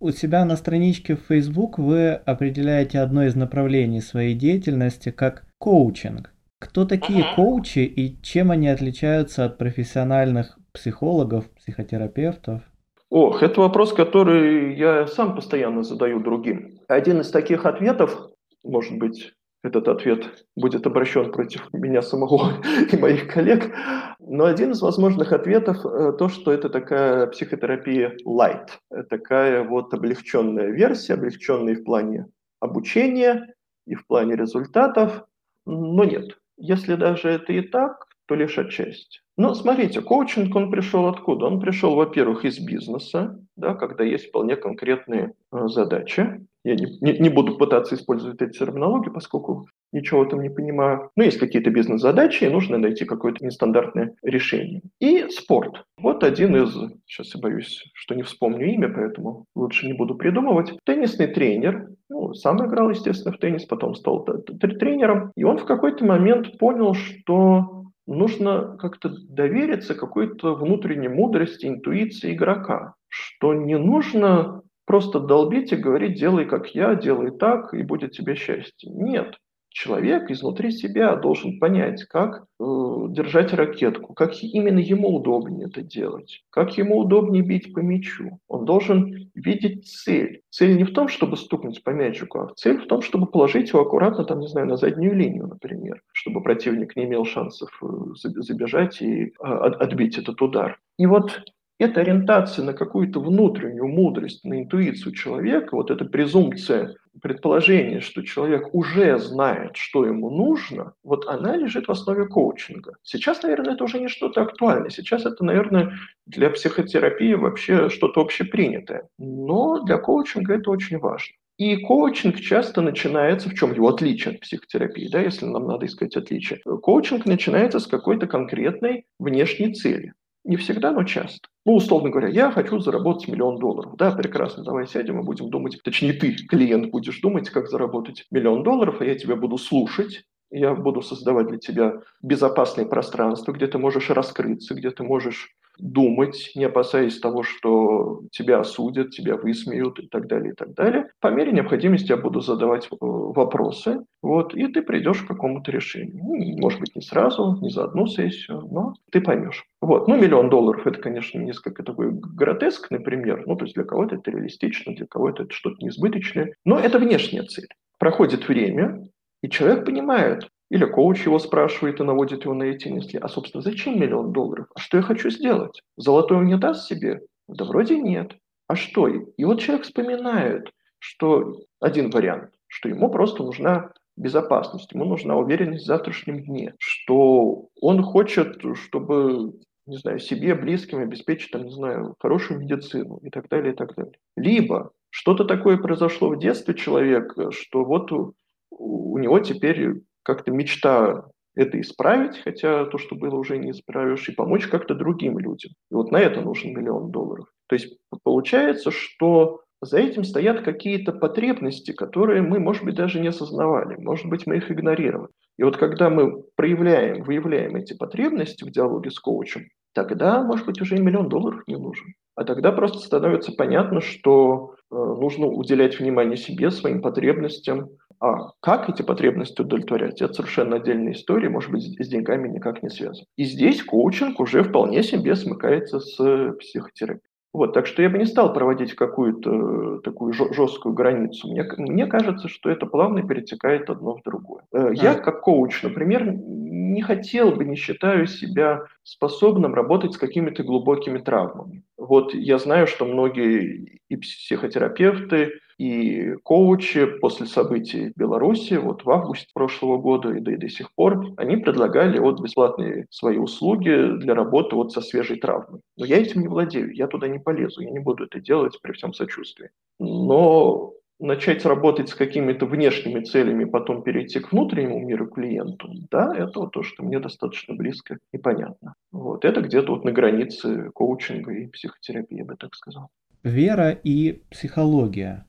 У себя на страничке в Facebook вы определяете одно из направлений своей деятельности как коучинг – кто такие коучи и чем они отличаются от профессиональных психологов, психотерапевтов? Ох, это вопрос, который я сам постоянно задаю другим. Один из таких ответов, может быть, этот ответ будет обращен против меня самого и моих коллег, но один из возможных ответов э, то, что это такая психотерапия light, такая вот облегченная версия, облегченная в плане обучения и в плане результатов, но нет. Если даже это и так, то лишь отчасти. Но смотрите, коучинг, он пришел откуда? Он пришел, во-первых, из бизнеса, да, когда есть вполне конкретные э, задачи. Я не, не, не буду пытаться использовать эти терминологии, поскольку ничего этом не понимаю. Но есть какие-то бизнес-задачи, и нужно найти какое-то нестандартное решение. И спорт. Вот один из, сейчас я боюсь, что не вспомню имя, поэтому лучше не буду придумывать. Теннисный тренер, ну, сам играл, естественно, в теннис, потом стал тренером. И он в какой-то момент понял, что нужно как-то довериться какой-то внутренней мудрости, интуиции игрока, что не нужно просто долбить и говорить, делай как я, делай так, и будет тебе счастье. Нет. Человек изнутри себя должен понять, как э, держать ракетку, как именно ему удобнее это делать, как ему удобнее бить по мячу. Он должен видеть цель. Цель не в том, чтобы стукнуть по мячику, а цель в том, чтобы положить его аккуратно, там, не знаю, на заднюю линию, например, чтобы противник не имел шансов э, забежать и а, отбить этот удар. И вот эта ориентация на какую-то внутреннюю мудрость, на интуицию человека, вот эта презумпция, предположение, что человек уже знает, что ему нужно, вот она лежит в основе коучинга. Сейчас, наверное, это уже не что-то актуальное. Сейчас это, наверное, для психотерапии вообще что-то общепринятое. Но для коучинга это очень важно. И коучинг часто начинается, в чем его отличие от психотерапии, да, если нам надо искать отличие. Коучинг начинается с какой-то конкретной внешней цели. Не всегда, но часто. Ну, условно говоря, я хочу заработать миллион долларов. Да, прекрасно, давай сядем и будем думать, точнее ты, клиент, будешь думать, как заработать миллион долларов, а я тебя буду слушать, я буду создавать для тебя безопасное пространство, где ты можешь раскрыться, где ты можешь думать, не опасаясь того, что тебя осудят, тебя высмеют и так далее, и так далее. По мере необходимости я буду задавать э, вопросы, вот, и ты придешь к какому-то решению. Ну, может быть, не сразу, не за одну сессию, но ты поймешь. Вот. Ну, миллион долларов – это, конечно, несколько такой гротескный пример. Ну, то есть для кого-то это реалистично, для кого-то это что-то несбыточное. Но это внешняя цель. Проходит время, и человек понимает, или коуч его спрашивает и наводит его на эти мысли. А, собственно, зачем миллион долларов? А что я хочу сделать? Золотой даст себе? Да вроде нет. А что? И вот человек вспоминает, что один вариант, что ему просто нужна безопасность, ему нужна уверенность в завтрашнем дне, что он хочет, чтобы не знаю, себе, близким обеспечить, там, не знаю, хорошую медицину и так далее, и так далее. Либо что-то такое произошло в детстве человека, что вот у, у него теперь как-то мечта это исправить, хотя то, что было, уже не исправишь, и помочь как-то другим людям. И вот на это нужен миллион долларов. То есть получается, что за этим стоят какие-то потребности, которые мы, может быть, даже не осознавали, может быть, мы их игнорировали. И вот когда мы проявляем, выявляем эти потребности в диалоге с коучем, тогда, может быть, уже и миллион долларов не нужен. А тогда просто становится понятно, что э, нужно уделять внимание себе, своим потребностям. А как эти потребности удовлетворять, это совершенно отдельная история, может быть, с деньгами никак не связана. И здесь коучинг уже вполне себе смыкается с психотерапией. Вот, так что я бы не стал проводить какую-то э, такую жесткую границу. Мне, мне кажется, что это плавно перетекает одно в другое. Э, я, как коуч, например, не хотел бы, не считаю себя способным работать с какими-то глубокими травмами. Вот я знаю, что многие и психотерапевты, и коучи после событий в Беларуси, вот в августе прошлого года и до, и до сих пор, они предлагали вот бесплатные свои услуги для работы вот со свежей травмой. Но я этим не владею, я туда не полезу, я не буду это делать при всем сочувствии. Но начать работать с какими-то внешними целями, потом перейти к внутреннему миру клиенту, да, это вот то, что мне достаточно близко и понятно. Вот это где-то вот на границе коучинга и психотерапии, я бы так сказал. Вера и психология.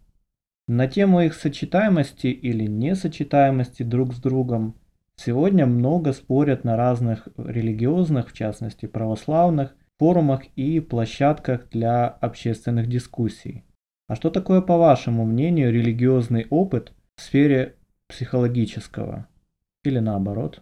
На тему их сочетаемости или несочетаемости друг с другом сегодня много спорят на разных религиозных, в частности православных, форумах и площадках для общественных дискуссий. А что такое, по вашему мнению, религиозный опыт в сфере психологического? Или наоборот?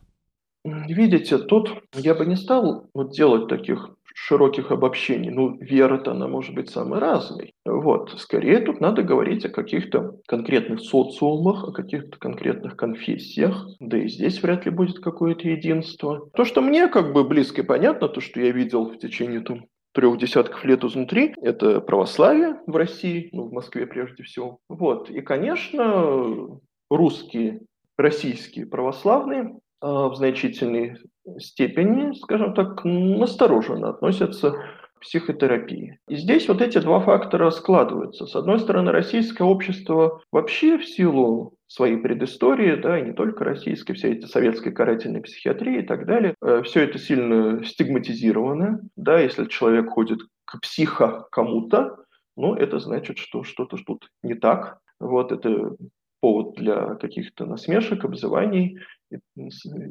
Видите, тут я бы не стал вот делать таких широких обобщений. Ну, вера-то, она может быть самой разной. Вот. Скорее тут надо говорить о каких-то конкретных социумах, о каких-то конкретных конфессиях. Да и здесь вряд ли будет какое-то единство. То, что мне как бы близко и понятно, то, что я видел в течение там, трех десятков лет изнутри. Это православие в России, ну, в Москве прежде всего. Вот. И, конечно, русские, российские православные а, в значительной степени, скажем так, настороженно относятся к психотерапии. И здесь вот эти два фактора складываются. С одной стороны, российское общество вообще в силу своей предыстории, да, и не только российской, все эти советской карательной психиатрии и так далее, э, все это сильно стигматизировано, да, если человек ходит к психо кому-то, ну, это значит, что что-то тут не так, вот это повод для каких-то насмешек, обзываний,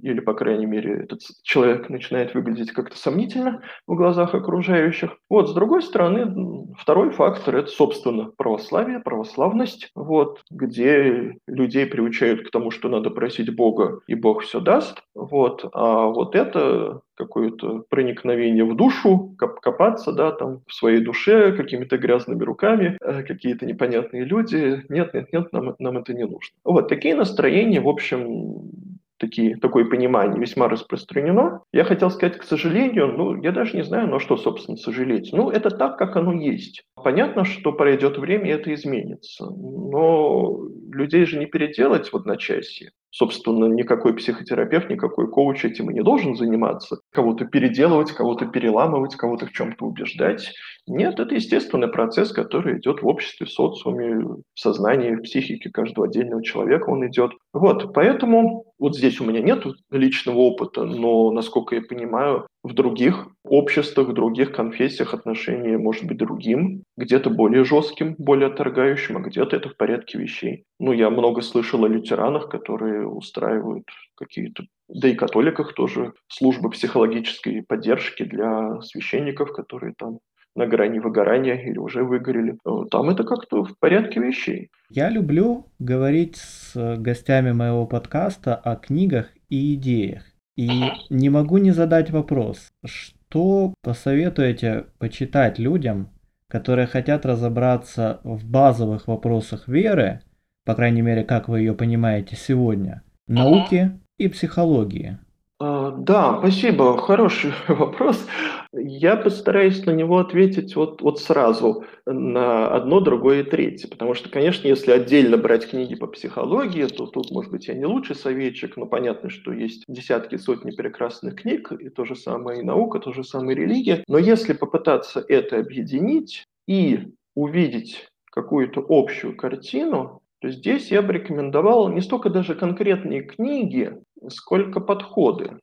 или, по крайней мере, этот человек начинает выглядеть как-то сомнительно в глазах окружающих. Вот, с другой стороны, второй фактор – это, собственно, православие, православность, вот, где людей приучают к тому, что надо просить Бога, и Бог все даст. Вот, а вот это какое-то проникновение в душу, коп копаться, да, там, в своей душе какими-то грязными руками, э, какие-то непонятные люди. Нет, нет, нет, нам, нам это не нужно. Вот такие настроения, в общем, такие, такое понимание весьма распространено. Я хотел сказать, к сожалению, ну, я даже не знаю, на что, собственно, сожалеть. Ну, это так, как оно есть. Понятно, что пройдет время, и это изменится. Но людей же не переделать в одночасье. Собственно, никакой психотерапевт, никакой коуч этим и не должен заниматься. Кого-то переделывать, кого-то переламывать, кого-то в чем-то убеждать. Нет, это естественный процесс, который идет в обществе, в социуме, в сознании, в психике каждого отдельного человека он идет. Вот, поэтому вот здесь у меня нет личного опыта, но, насколько я понимаю, в других обществах, в других конфессиях отношение может быть другим, где-то более жестким, более отторгающим, а где-то это в порядке вещей. Ну, я много слышал о лютеранах, которые устраивают какие-то, да и католиках тоже, службы психологической поддержки для священников, которые там на грани выгорания или уже выгорели. Там это как-то в порядке вещей. Я люблю говорить с гостями моего подкаста о книгах и идеях. И не могу не задать вопрос, что посоветуете почитать людям, которые хотят разобраться в базовых вопросах веры, по крайней мере, как вы ее понимаете сегодня, науки и психологии? А, да, спасибо. Хороший вопрос. Я постараюсь на него ответить вот, вот сразу на одно, другое и третье. Потому что, конечно, если отдельно брать книги по психологии, то тут, может быть, я не лучший советчик, но понятно, что есть десятки, сотни прекрасных книг, и то же самое и наука, то же самое и религия. Но если попытаться это объединить и увидеть какую-то общую картину, то здесь я бы рекомендовал не столько даже конкретные книги, сколько подходы.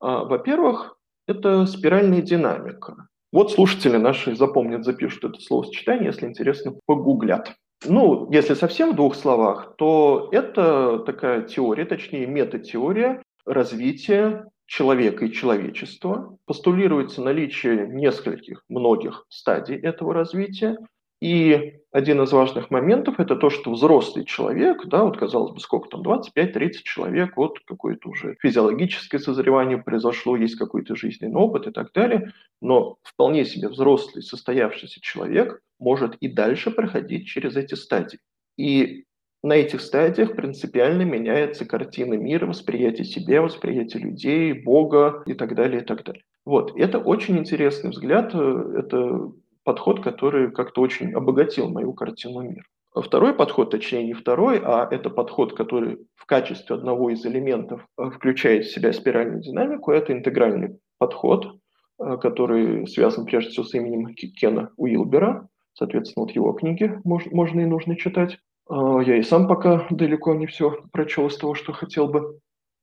А, во-первых, это спиральная динамика. Вот слушатели наши запомнят, запишут это словосочетание, если интересно, погуглят. Ну, если совсем в двух словах, то это такая теория, точнее метатеория развития человека и человечества. Постулируется наличие нескольких, многих стадий этого развития. И один из важных моментов – это то, что взрослый человек, да, вот казалось бы, сколько там, 25-30 человек, вот какое-то уже физиологическое созревание произошло, есть какой-то жизненный опыт и так далее, но вполне себе взрослый, состоявшийся человек может и дальше проходить через эти стадии. И на этих стадиях принципиально меняется картина мира, восприятие себя, восприятие людей, Бога и так далее, и так далее. Вот, это очень интересный взгляд, э, это подход, который как-то очень обогатил мою картину мира. Второй подход, точнее не второй, а это подход, который в качестве одного из элементов э, включает в себя спиральную динамику, это интегральный подход, э, который связан прежде всего с именем Кена Уилбера. Соответственно, вот его книги можно и нужно читать. А, я и сам пока далеко не все прочел из того, что хотел бы.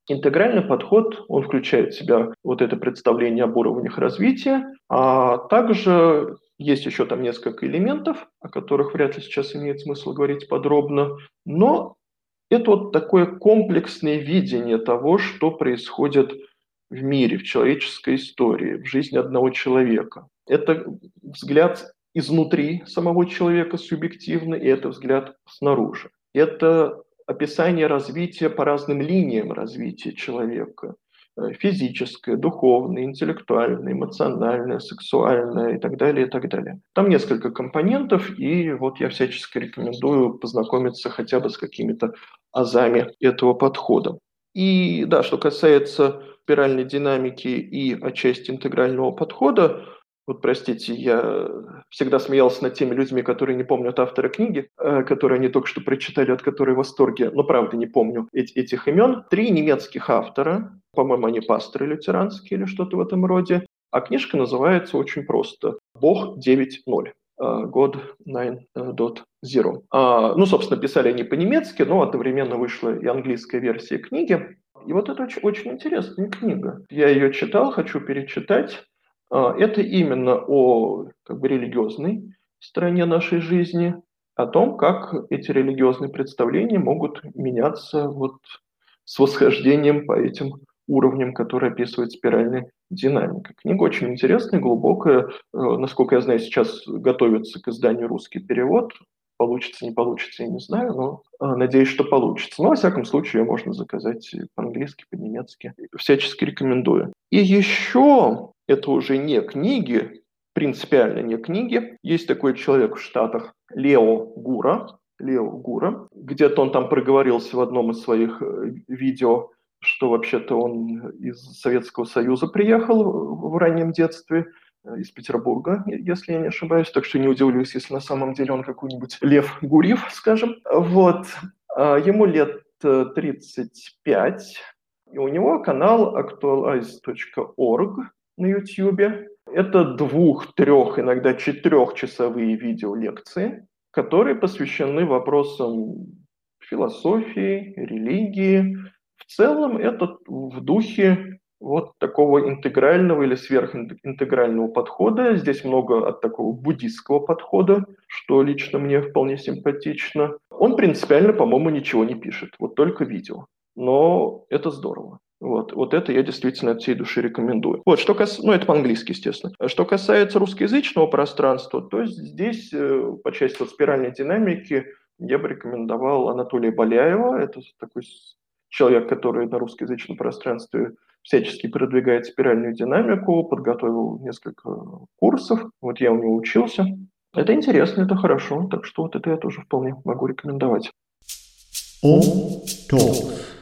Интегральный подход, он включает в себя вот это представление об уровнях развития, а также есть еще там несколько элементов, о которых вряд ли сейчас имеет смысл говорить подробно, но это вот такое комплексное видение того, что происходит в мире, в человеческой истории, в жизни одного человека. Это взгляд изнутри самого человека субъективно, и это взгляд снаружи. Это описание развития по разным линиям развития человека. Э, физическое, духовное, интеллектуальное, эмоциональное, сексуальное и так далее, и так далее. Там несколько компонентов, и вот я всячески рекомендую познакомиться хотя бы с какими-то азами этого подхода. И да, что касается спиральной динамики и отчасти интегрального подхода, вот простите, я всегда смеялся над теми людьми, которые не помнят автора книги, э, которые они только что прочитали, от которой в восторге, но правда не помню эти, этих имен. Три немецких автора, по-моему, они пасторы лютеранские или что-то в этом роде. А книжка называется очень просто «Бог 9.0». God 9.0. А, ну, собственно, писали они по-немецки, но одновременно вышла и английская версия книги. И вот это очень, очень интересная книга. Я ее читал, хочу перечитать. А, это именно о как бы, религиозной стороне нашей жизни, о том, как эти религиозные представления могут меняться вот с восхождением по этим уровням, которые описывает спиральная динамика. Книга очень интересная, глубокая. Э, насколько я знаю, сейчас готовится к изданию русский перевод. Получится, не получится, я не знаю, но э, надеюсь, что получится. Но, во всяком случае, ее можно заказать по-английски, по-немецки. Всячески рекомендую. И еще это уже не книги, принципиально не книги. Есть такой человек в Штатах, Лео Гура, Лео Гура. Где-то он там проговорился в одном из своих э, видео, что вообще-то он из Советского Союза приехал в раннем детстве, э, из Петербурга, если я не ошибаюсь. Так что не удивлюсь, если на самом деле он какой-нибудь Лев Гурьев, скажем. Вот. А ему лет 35, э, и у него канал actualize.org, на YouTube. Это двух, трех, иногда четырехчасовые видеолекции, которые посвящены вопросам философии, религии. В целом это в духе вот такого интегрального или сверхинтегрального подхода. Здесь много от такого буддийского подхода, что лично мне вполне симпатично. Он принципиально, по-моему, ничего не пишет, вот только видео. Но это здорово. Вот, вот это я действительно от всей души рекомендую. Вот, что кас... Ну, это по-английски, естественно. Что касается русскоязычного пространства, то здесь э, по части вот спиральной динамики я бы рекомендовал Анатолия Боляева. Это такой человек, который на русскоязычном пространстве всячески продвигает спиральную динамику, подготовил несколько курсов. Вот я у него учился. Это интересно, это хорошо, так что вот это я тоже вполне могу рекомендовать. О, talks.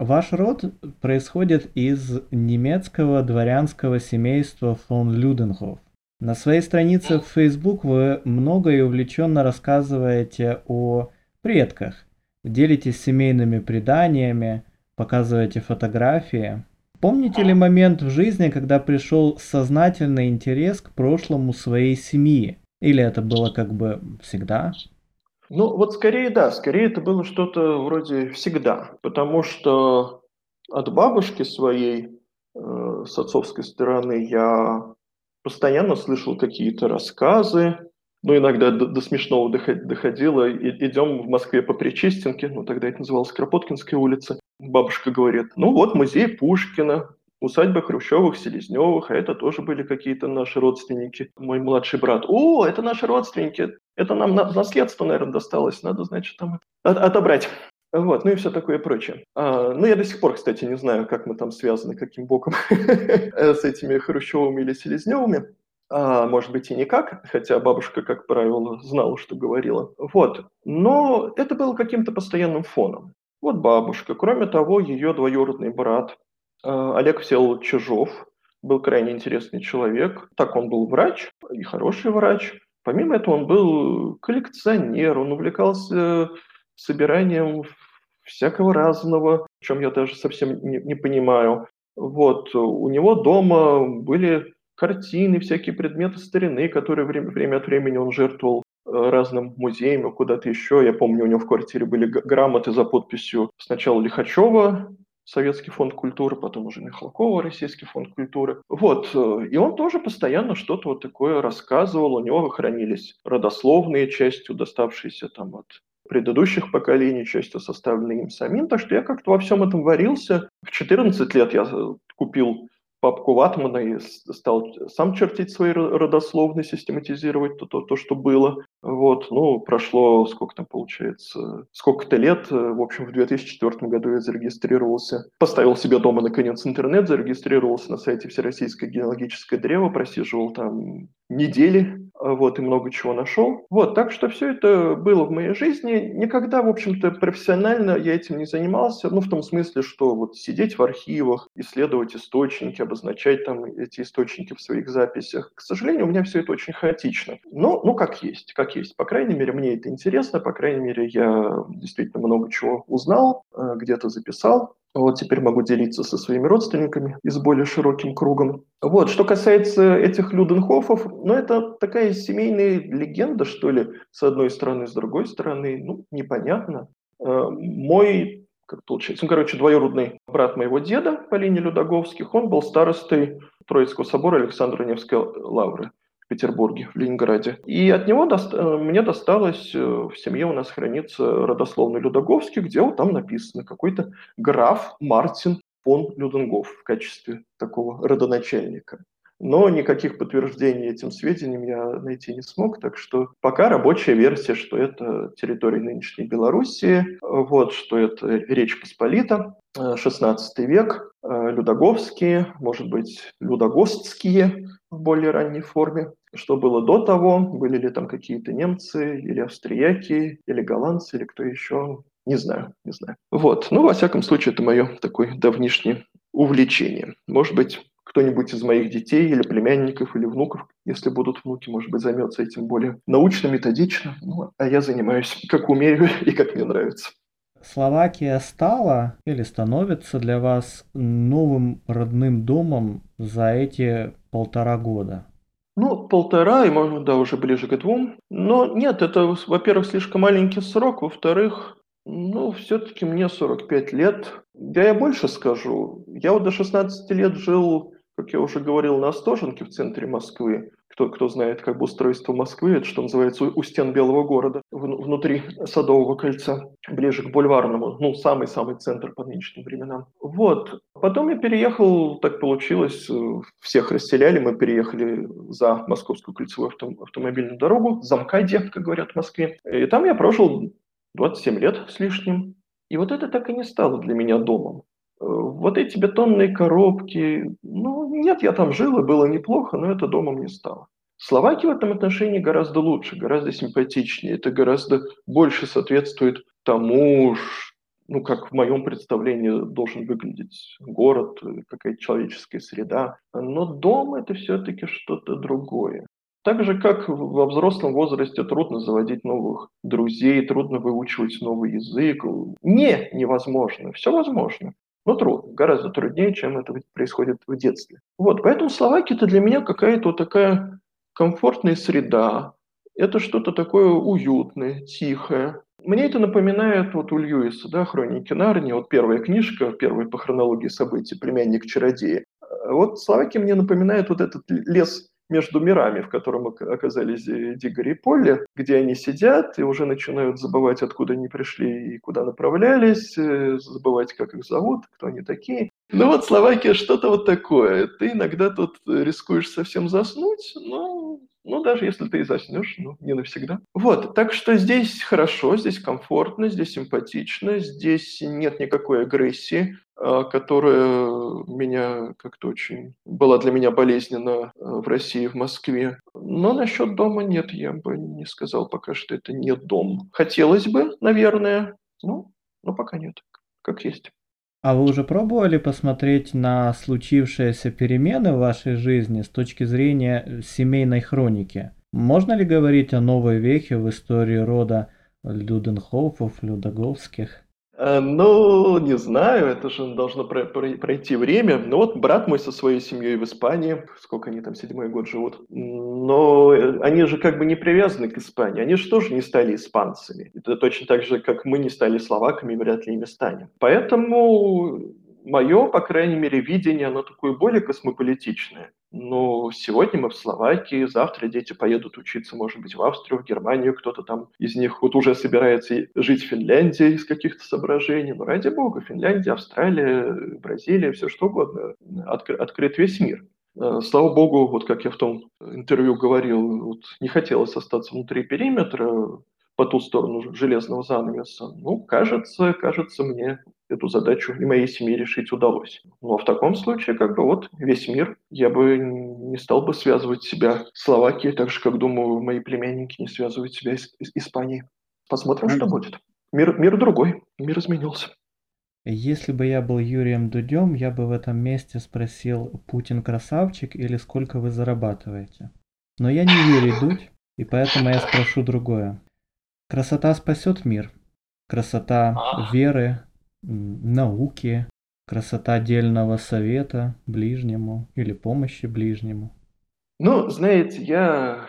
Ваш род происходит из немецкого дворянского семейства фон Люденхоф. На своей странице в Facebook вы много и увлеченно рассказываете о предках, делитесь семейными преданиями, показываете фотографии. Помните ли момент в жизни, когда пришел сознательный интерес к прошлому своей семьи? Или это было как бы всегда? Ну, вот скорее да, скорее это было что-то вроде всегда, потому что от бабушки своей э, с отцовской стороны я постоянно слышал какие-то рассказы, ну, иногда до, до смешного доходило. И, идем в Москве по Причистенке, ну, тогда это называлось Кропоткинская улица. Бабушка говорит, ну, вот музей Пушкина, усадьба Хрущевых, Селезневых, а это тоже были какие-то наши родственники. Мой младший брат, о, это наши родственники, это нам на наследство, наверное, досталось, надо, значит, там от отобрать. Вот, ну и все такое прочее. А, ну, я до сих пор, кстати, не знаю, как мы там связаны, каким боком с этими Хрущевыми или Селезневыми. А, может быть, и никак, хотя бабушка, как правило, знала, что говорила. Вот. Но это было каким-то постоянным фоном. Вот бабушка. Кроме того, ее двоюродный брат Олег Всеволод Чижов был крайне интересный человек. Так, он был врач, и хороший врач. Помимо этого, он был коллекционер, он увлекался собиранием всякого разного, в чем я даже совсем не, не понимаю. Вот, у него дома были картины, всякие предметы старины, которые время, время от времени он жертвовал э, разным музеям куда-то еще. Я помню, у него в квартире были грамоты за подписью сначала Лихачева, Советский фонд культуры, потом уже Михалкова, Российский фонд культуры. Вот, э, и он тоже постоянно что-то вот такое рассказывал, у него хранились родословные частью, доставшиеся там от предыдущих поколений, частью составленные им самим. Так что я как-то во всем этом варился. В 14 лет я э, купил папку Ватмана и стал сам чертить свои родословные, систематизировать то, то, то, что было. Вот, ну, прошло, сколько там получается, сколько-то лет. В общем, в 2004 году я зарегистрировался, поставил себе дома, наконец, интернет, зарегистрировался на сайте Всероссийское генеалогическое древо, просиживал там недели, вот, и много чего нашел. Вот, так что все это было в моей жизни. Никогда, в общем-то, профессионально я этим не занимался, ну, в том смысле, что вот сидеть в архивах, исследовать источники, обозначать там эти источники в своих записях. К сожалению, у меня все это очень хаотично. Но, ну, как есть, как есть. По крайней мере, мне это интересно, по крайней мере, я действительно много чего узнал, э, где-то записал. Вот теперь могу делиться со своими родственниками и с более широким кругом. Вот, что касается этих Люденхофов, ну, это такая семейная легенда, что ли, с одной стороны, с другой стороны, ну, непонятно. Э, мой, как получается, ну, короче, двоюродный брат моего деда по линии Людоговских, он был старостой Троицкого собора Александра Невской лавры. Петербурге, в Ленинграде. И от него доста- э, мне досталось, э, в семье у нас хранится родословный Людоговский, где вот там написано какой-то граф Мартин фон Люденгоф в качестве такого родоначальника. Но никаких подтверждений этим сведениям я найти не смог, так что пока рабочая версия, что это территория нынешней Белоруссии, вот, что это Речь Посполита, 16 э, век, Людоговские, может быть, Людогостские в более ранней форме что было до того, были ли там какие-то немцы, или австрияки, или голландцы, или кто еще, не знаю, не знаю. Вот, ну, во всяком случае, это мое такое давнишнее увлечение. Может быть, кто-нибудь из моих детей или племянников или внуков, если будут внуки, может быть, займется этим более научно, методично. Ну, а я занимаюсь как умею и как мне нравится. Словакия стала или становится для вас новым родным домом за эти полтора года? Ну, полтора, и, может, да, уже ближе к двум. Но нет, это, во-первых, слишком маленький срок, во-вторых, ну, все-таки мне 45 лет. Я и больше скажу. Я вот до 16 лет жил, как я уже говорил, на Остоженке в центре Москвы кто, кто знает как бы устройство Москвы, это что называется у стен Белого города, внутри Садового кольца, ближе к бульварному, ну, самый-самый центр по нынешним временам. Вот. Потом я переехал, так получилось, э, всех расселяли, мы переехали за Московскую кольцевую авто, автомобильную дорогу, за МКАДе, как говорят в Москве. И там я прожил 27 лет с лишним. И вот это так и не стало для меня домом. Э, вот эти бетонные коробки, ну, нет, я там жил, и было неплохо, но это домом не стало. Словакия в этом отношении гораздо лучше, гораздо симпатичнее. Это гораздо больше соответствует тому, ну, как в моем представлении должен выглядеть город, какая-то человеческая среда. Но дом – это все-таки что-то другое. Так же, как во взрослом возрасте трудно заводить новых друзей, трудно выучивать новый язык. Не невозможно, все возможно. Но трудно, гораздо труднее, чем это происходит в детстве. Вот, поэтому Словакия – это для меня какая-то вот такая комфортная среда. Это что-то такое уютное, тихое. Мне это напоминает вот у Льюиса, да, «Хроники Нарнии», вот первая книжка, первая по хронологии событий, «Племянник чародея». Вот Словакия мне напоминает вот этот лес между мирами, в котором оказались Дигори и Полли, где они сидят и уже начинают забывать, откуда они пришли и куда направлялись, э, забывать, как их зовут, кто они такие. Ну вот Словакия что-то вот такое. Ты иногда тут рискуешь совсем заснуть, но ну, даже если ты и заснешь, ну, не навсегда. Вот, так что здесь хорошо, здесь комфортно, здесь симпатично, здесь нет никакой агрессии, которая меня как-то очень была для меня болезненна а, в России, в Москве. Но насчет дома нет, я бы не сказал пока, что это не дом. Хотелось бы, наверное, ну, но пока нет, как есть. А вы уже пробовали посмотреть на случившиеся перемены в вашей жизни с точки зрения семейной хроники? Можно ли говорить о новой вехе в истории рода Люденхофов, Людоговских? Э, ну, не знаю, это же должно пройти время. Ну вот брат мой со своей семьей в Испании, сколько они там, седьмой год живут. Но они же как бы не привязаны к Испании, они же тоже не стали испанцами. Это точно так же, как мы не стали словаками, вряд ли ими станем. Поэтому мое, по крайней мере, видение, оно такое более космополитичное. Но сегодня мы в Словакии, завтра дети поедут учиться, может быть, в Австрию, в Германию, кто-то там из них вот уже собирается жить в Финляндии из каких-то соображений. Но ради бога, Финляндия, Австралия, Бразилия, все что угодно, откры- открыт весь мир. Э, слава богу, вот как я в том интервью говорил, вот не хотелось остаться внутри периметра, по ту сторону железного занавеса. Ну, кажется, кажется мне, эту задачу и моей семье решить удалось. Но в таком случае, как бы вот весь мир, я бы не стал бы связывать себя с Словакией, так же, как, думаю, мои племянники не связывают себя с, Испанией. Посмотрим, что будет. Мир, мир другой, мир изменился. Если бы я был Юрием Дудем, я бы в этом месте спросил, Путин красавчик или сколько вы зарабатываете? Но я не Юрий Дудь, и поэтому я спрошу другое. Красота спасет мир. Красота а. веры, науки, красота отдельного совета ближнему или помощи ближнему. Ну, знаете, я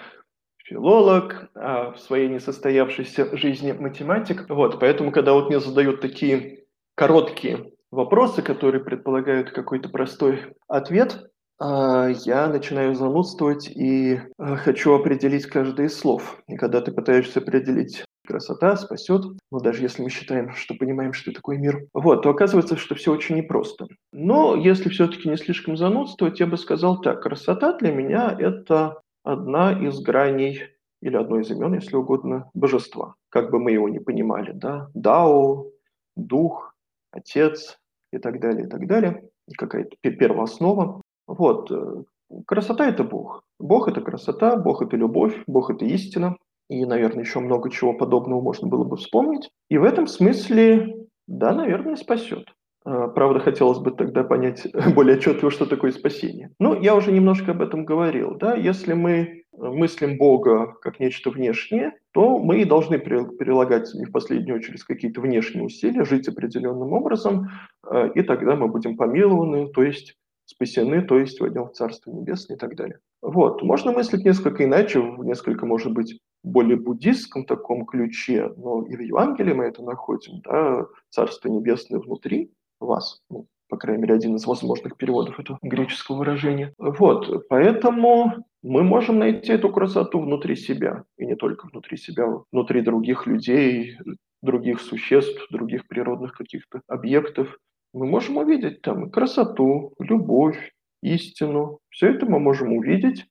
филолог, а в своей несостоявшейся жизни математик. Вот, поэтому, когда вот мне задают такие короткие вопросы, которые предполагают какой-то простой ответ, а, я начинаю занудствовать и а, хочу определить каждое из слов. И когда ты пытаешься определить красота спасет, но даже если мы считаем, что понимаем, что такое мир, вот, то оказывается, что все очень непросто. Но если все-таки не слишком занудствовать, я бы сказал так, красота для меня – это одна из граней или одно из имен, если угодно, божества, как бы мы его не понимали, да, Дао, Дух, Отец и так далее, и так далее, какая-то первооснова. Вот, э, красота – это Бог. Бог – это красота, Бог – это любовь, Бог – это истина, и, наверное, еще много чего подобного можно было бы вспомнить. И в этом смысле, да, наверное, спасет. А, правда, хотелось бы тогда понять более отчетливо, что такое спасение. Ну, я уже немножко об этом говорил. Да? Если мы мыслим Бога как нечто внешнее, то мы и должны прилагать не в последнюю очередь какие-то внешние усилия, жить определенным образом, а, и тогда мы будем помилованы, то есть спасены, то есть войдем в Царство Небесное и так далее. Вот. Можно мыслить несколько иначе, в несколько, может быть, более буддистском таком ключе, но и в Евангелии мы это находим, да, Царство Небесное внутри вас, ну, по крайней мере, один из возможных переводов этого греческого выражения. Вот, поэтому мы можем найти эту красоту внутри себя, и не только внутри себя, внутри других людей, других существ, других природных каких-то объектов. Мы можем увидеть там красоту, любовь, истину. Все это мы можем увидеть,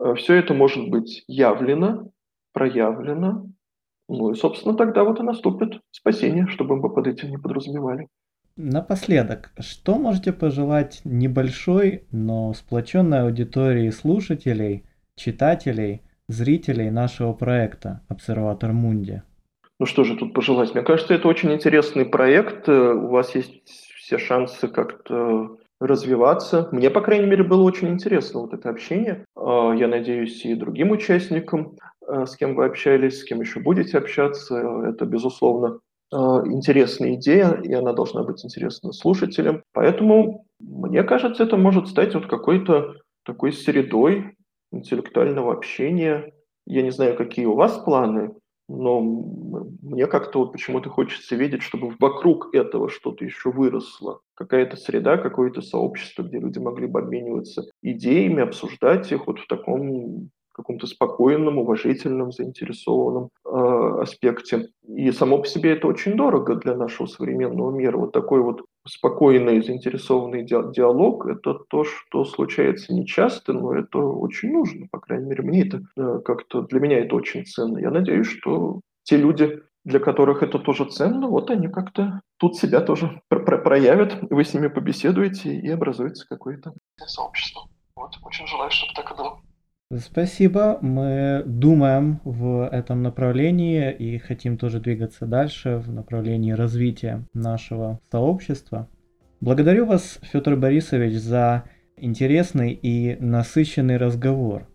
э, все это может быть явлено, проявлено. Ну и, собственно, тогда вот и наступит спасение, чтобы мы под этим не подразумевали. Напоследок, что можете пожелать небольшой, но сплоченной аудитории слушателей, читателей, зрителей нашего проекта «Обсерватор Мунди»? Ну что же тут пожелать? Мне кажется, это очень интересный проект. Э, у вас есть все шансы как-то развиваться. Мне, по крайней мере, было очень интересно вот это общение. А, я надеюсь, и другим участникам, э, с кем вы общались, с кем еще будете общаться. Это, безусловно, э, интересная идея, и она должна быть интересна слушателям. Поэтому, мне кажется, это может стать вот какой-то такой средой интеллектуального общения. Я не знаю, какие у вас планы, но мне как-то вот почему-то хочется видеть, чтобы вокруг этого что-то еще выросло. Какая-то среда, какое-то сообщество, где люди могли бы обмениваться идеями, обсуждать их вот в таком каком-то спокойном, уважительном, заинтересованном э, аспекте. И само по себе это очень дорого для нашего современного мира. Вот такой вот спокойный, заинтересованный диалог – это то, что случается нечасто, но это очень нужно. По крайней мере, мне это э, как-то, для меня это очень ценно. Я надеюсь, что те люди, для которых это тоже ценно, вот они как-то тут себя тоже про проявят, вы с ними побеседуете и образуется какое-то сообщество. Вот, очень желаю, чтобы так и было. Спасибо. Мы думаем в этом направлении и хотим тоже двигаться дальше в направлении развития нашего сообщества. Благодарю вас, Федор Борисович, за интересный и насыщенный разговор.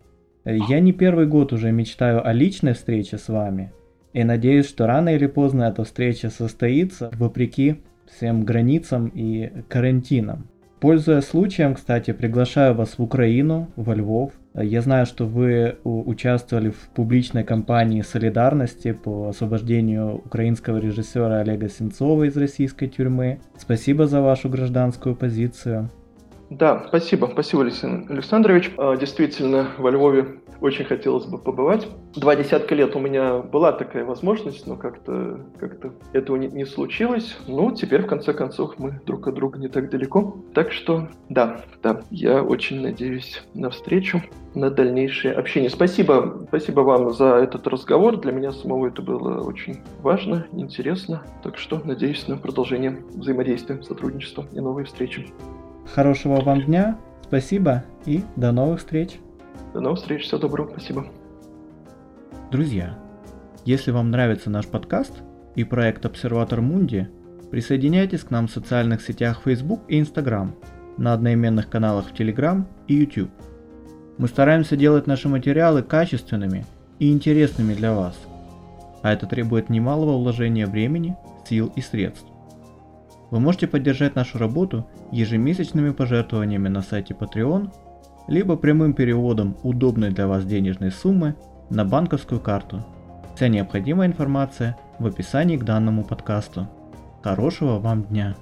Я не первый год уже мечтаю о личной встрече с вами и надеюсь, что рано или поздно эта встреча состоится вопреки всем границам и карантинам. Пользуясь случаем, кстати, приглашаю вас в Украину, во Львов. Я знаю, что вы участвовали в публичной кампании солидарности по освобождению украинского режиссера Олега Сенцова из российской тюрьмы. Спасибо за вашу гражданскую позицию. Да, спасибо, спасибо, Александр Александрович. А, действительно, во Львове очень хотелось бы побывать. Два десятка лет у меня была такая возможность, но как-то как этого не, не случилось. Ну, теперь, в конце концов, мы друг от друга не так далеко. Так что, да, да, я очень надеюсь на встречу, на дальнейшее общение. Спасибо, спасибо вам за этот разговор. Для меня самого это было очень важно, интересно. Так что надеюсь на продолжение взаимодействия, сотрудничества и новые встречи. Хорошего вам дня, спасибо и до новых встреч. До новых встреч, всего доброго, спасибо. Друзья, если вам нравится наш подкаст и проект Обсерватор Мунди, присоединяйтесь к нам в социальных сетях Facebook и Instagram, на одноименных каналах в Telegram и YouTube. Мы стараемся делать наши материалы качественными и интересными для вас, а это требует немалого вложения времени, сил и средств. Вы можете поддержать нашу работу ежемесячными пожертвованиями на сайте Patreon, либо прямым переводом удобной для вас денежной суммы на банковскую карту. Вся необходимая информация в описании к данному подкасту. Хорошего вам дня!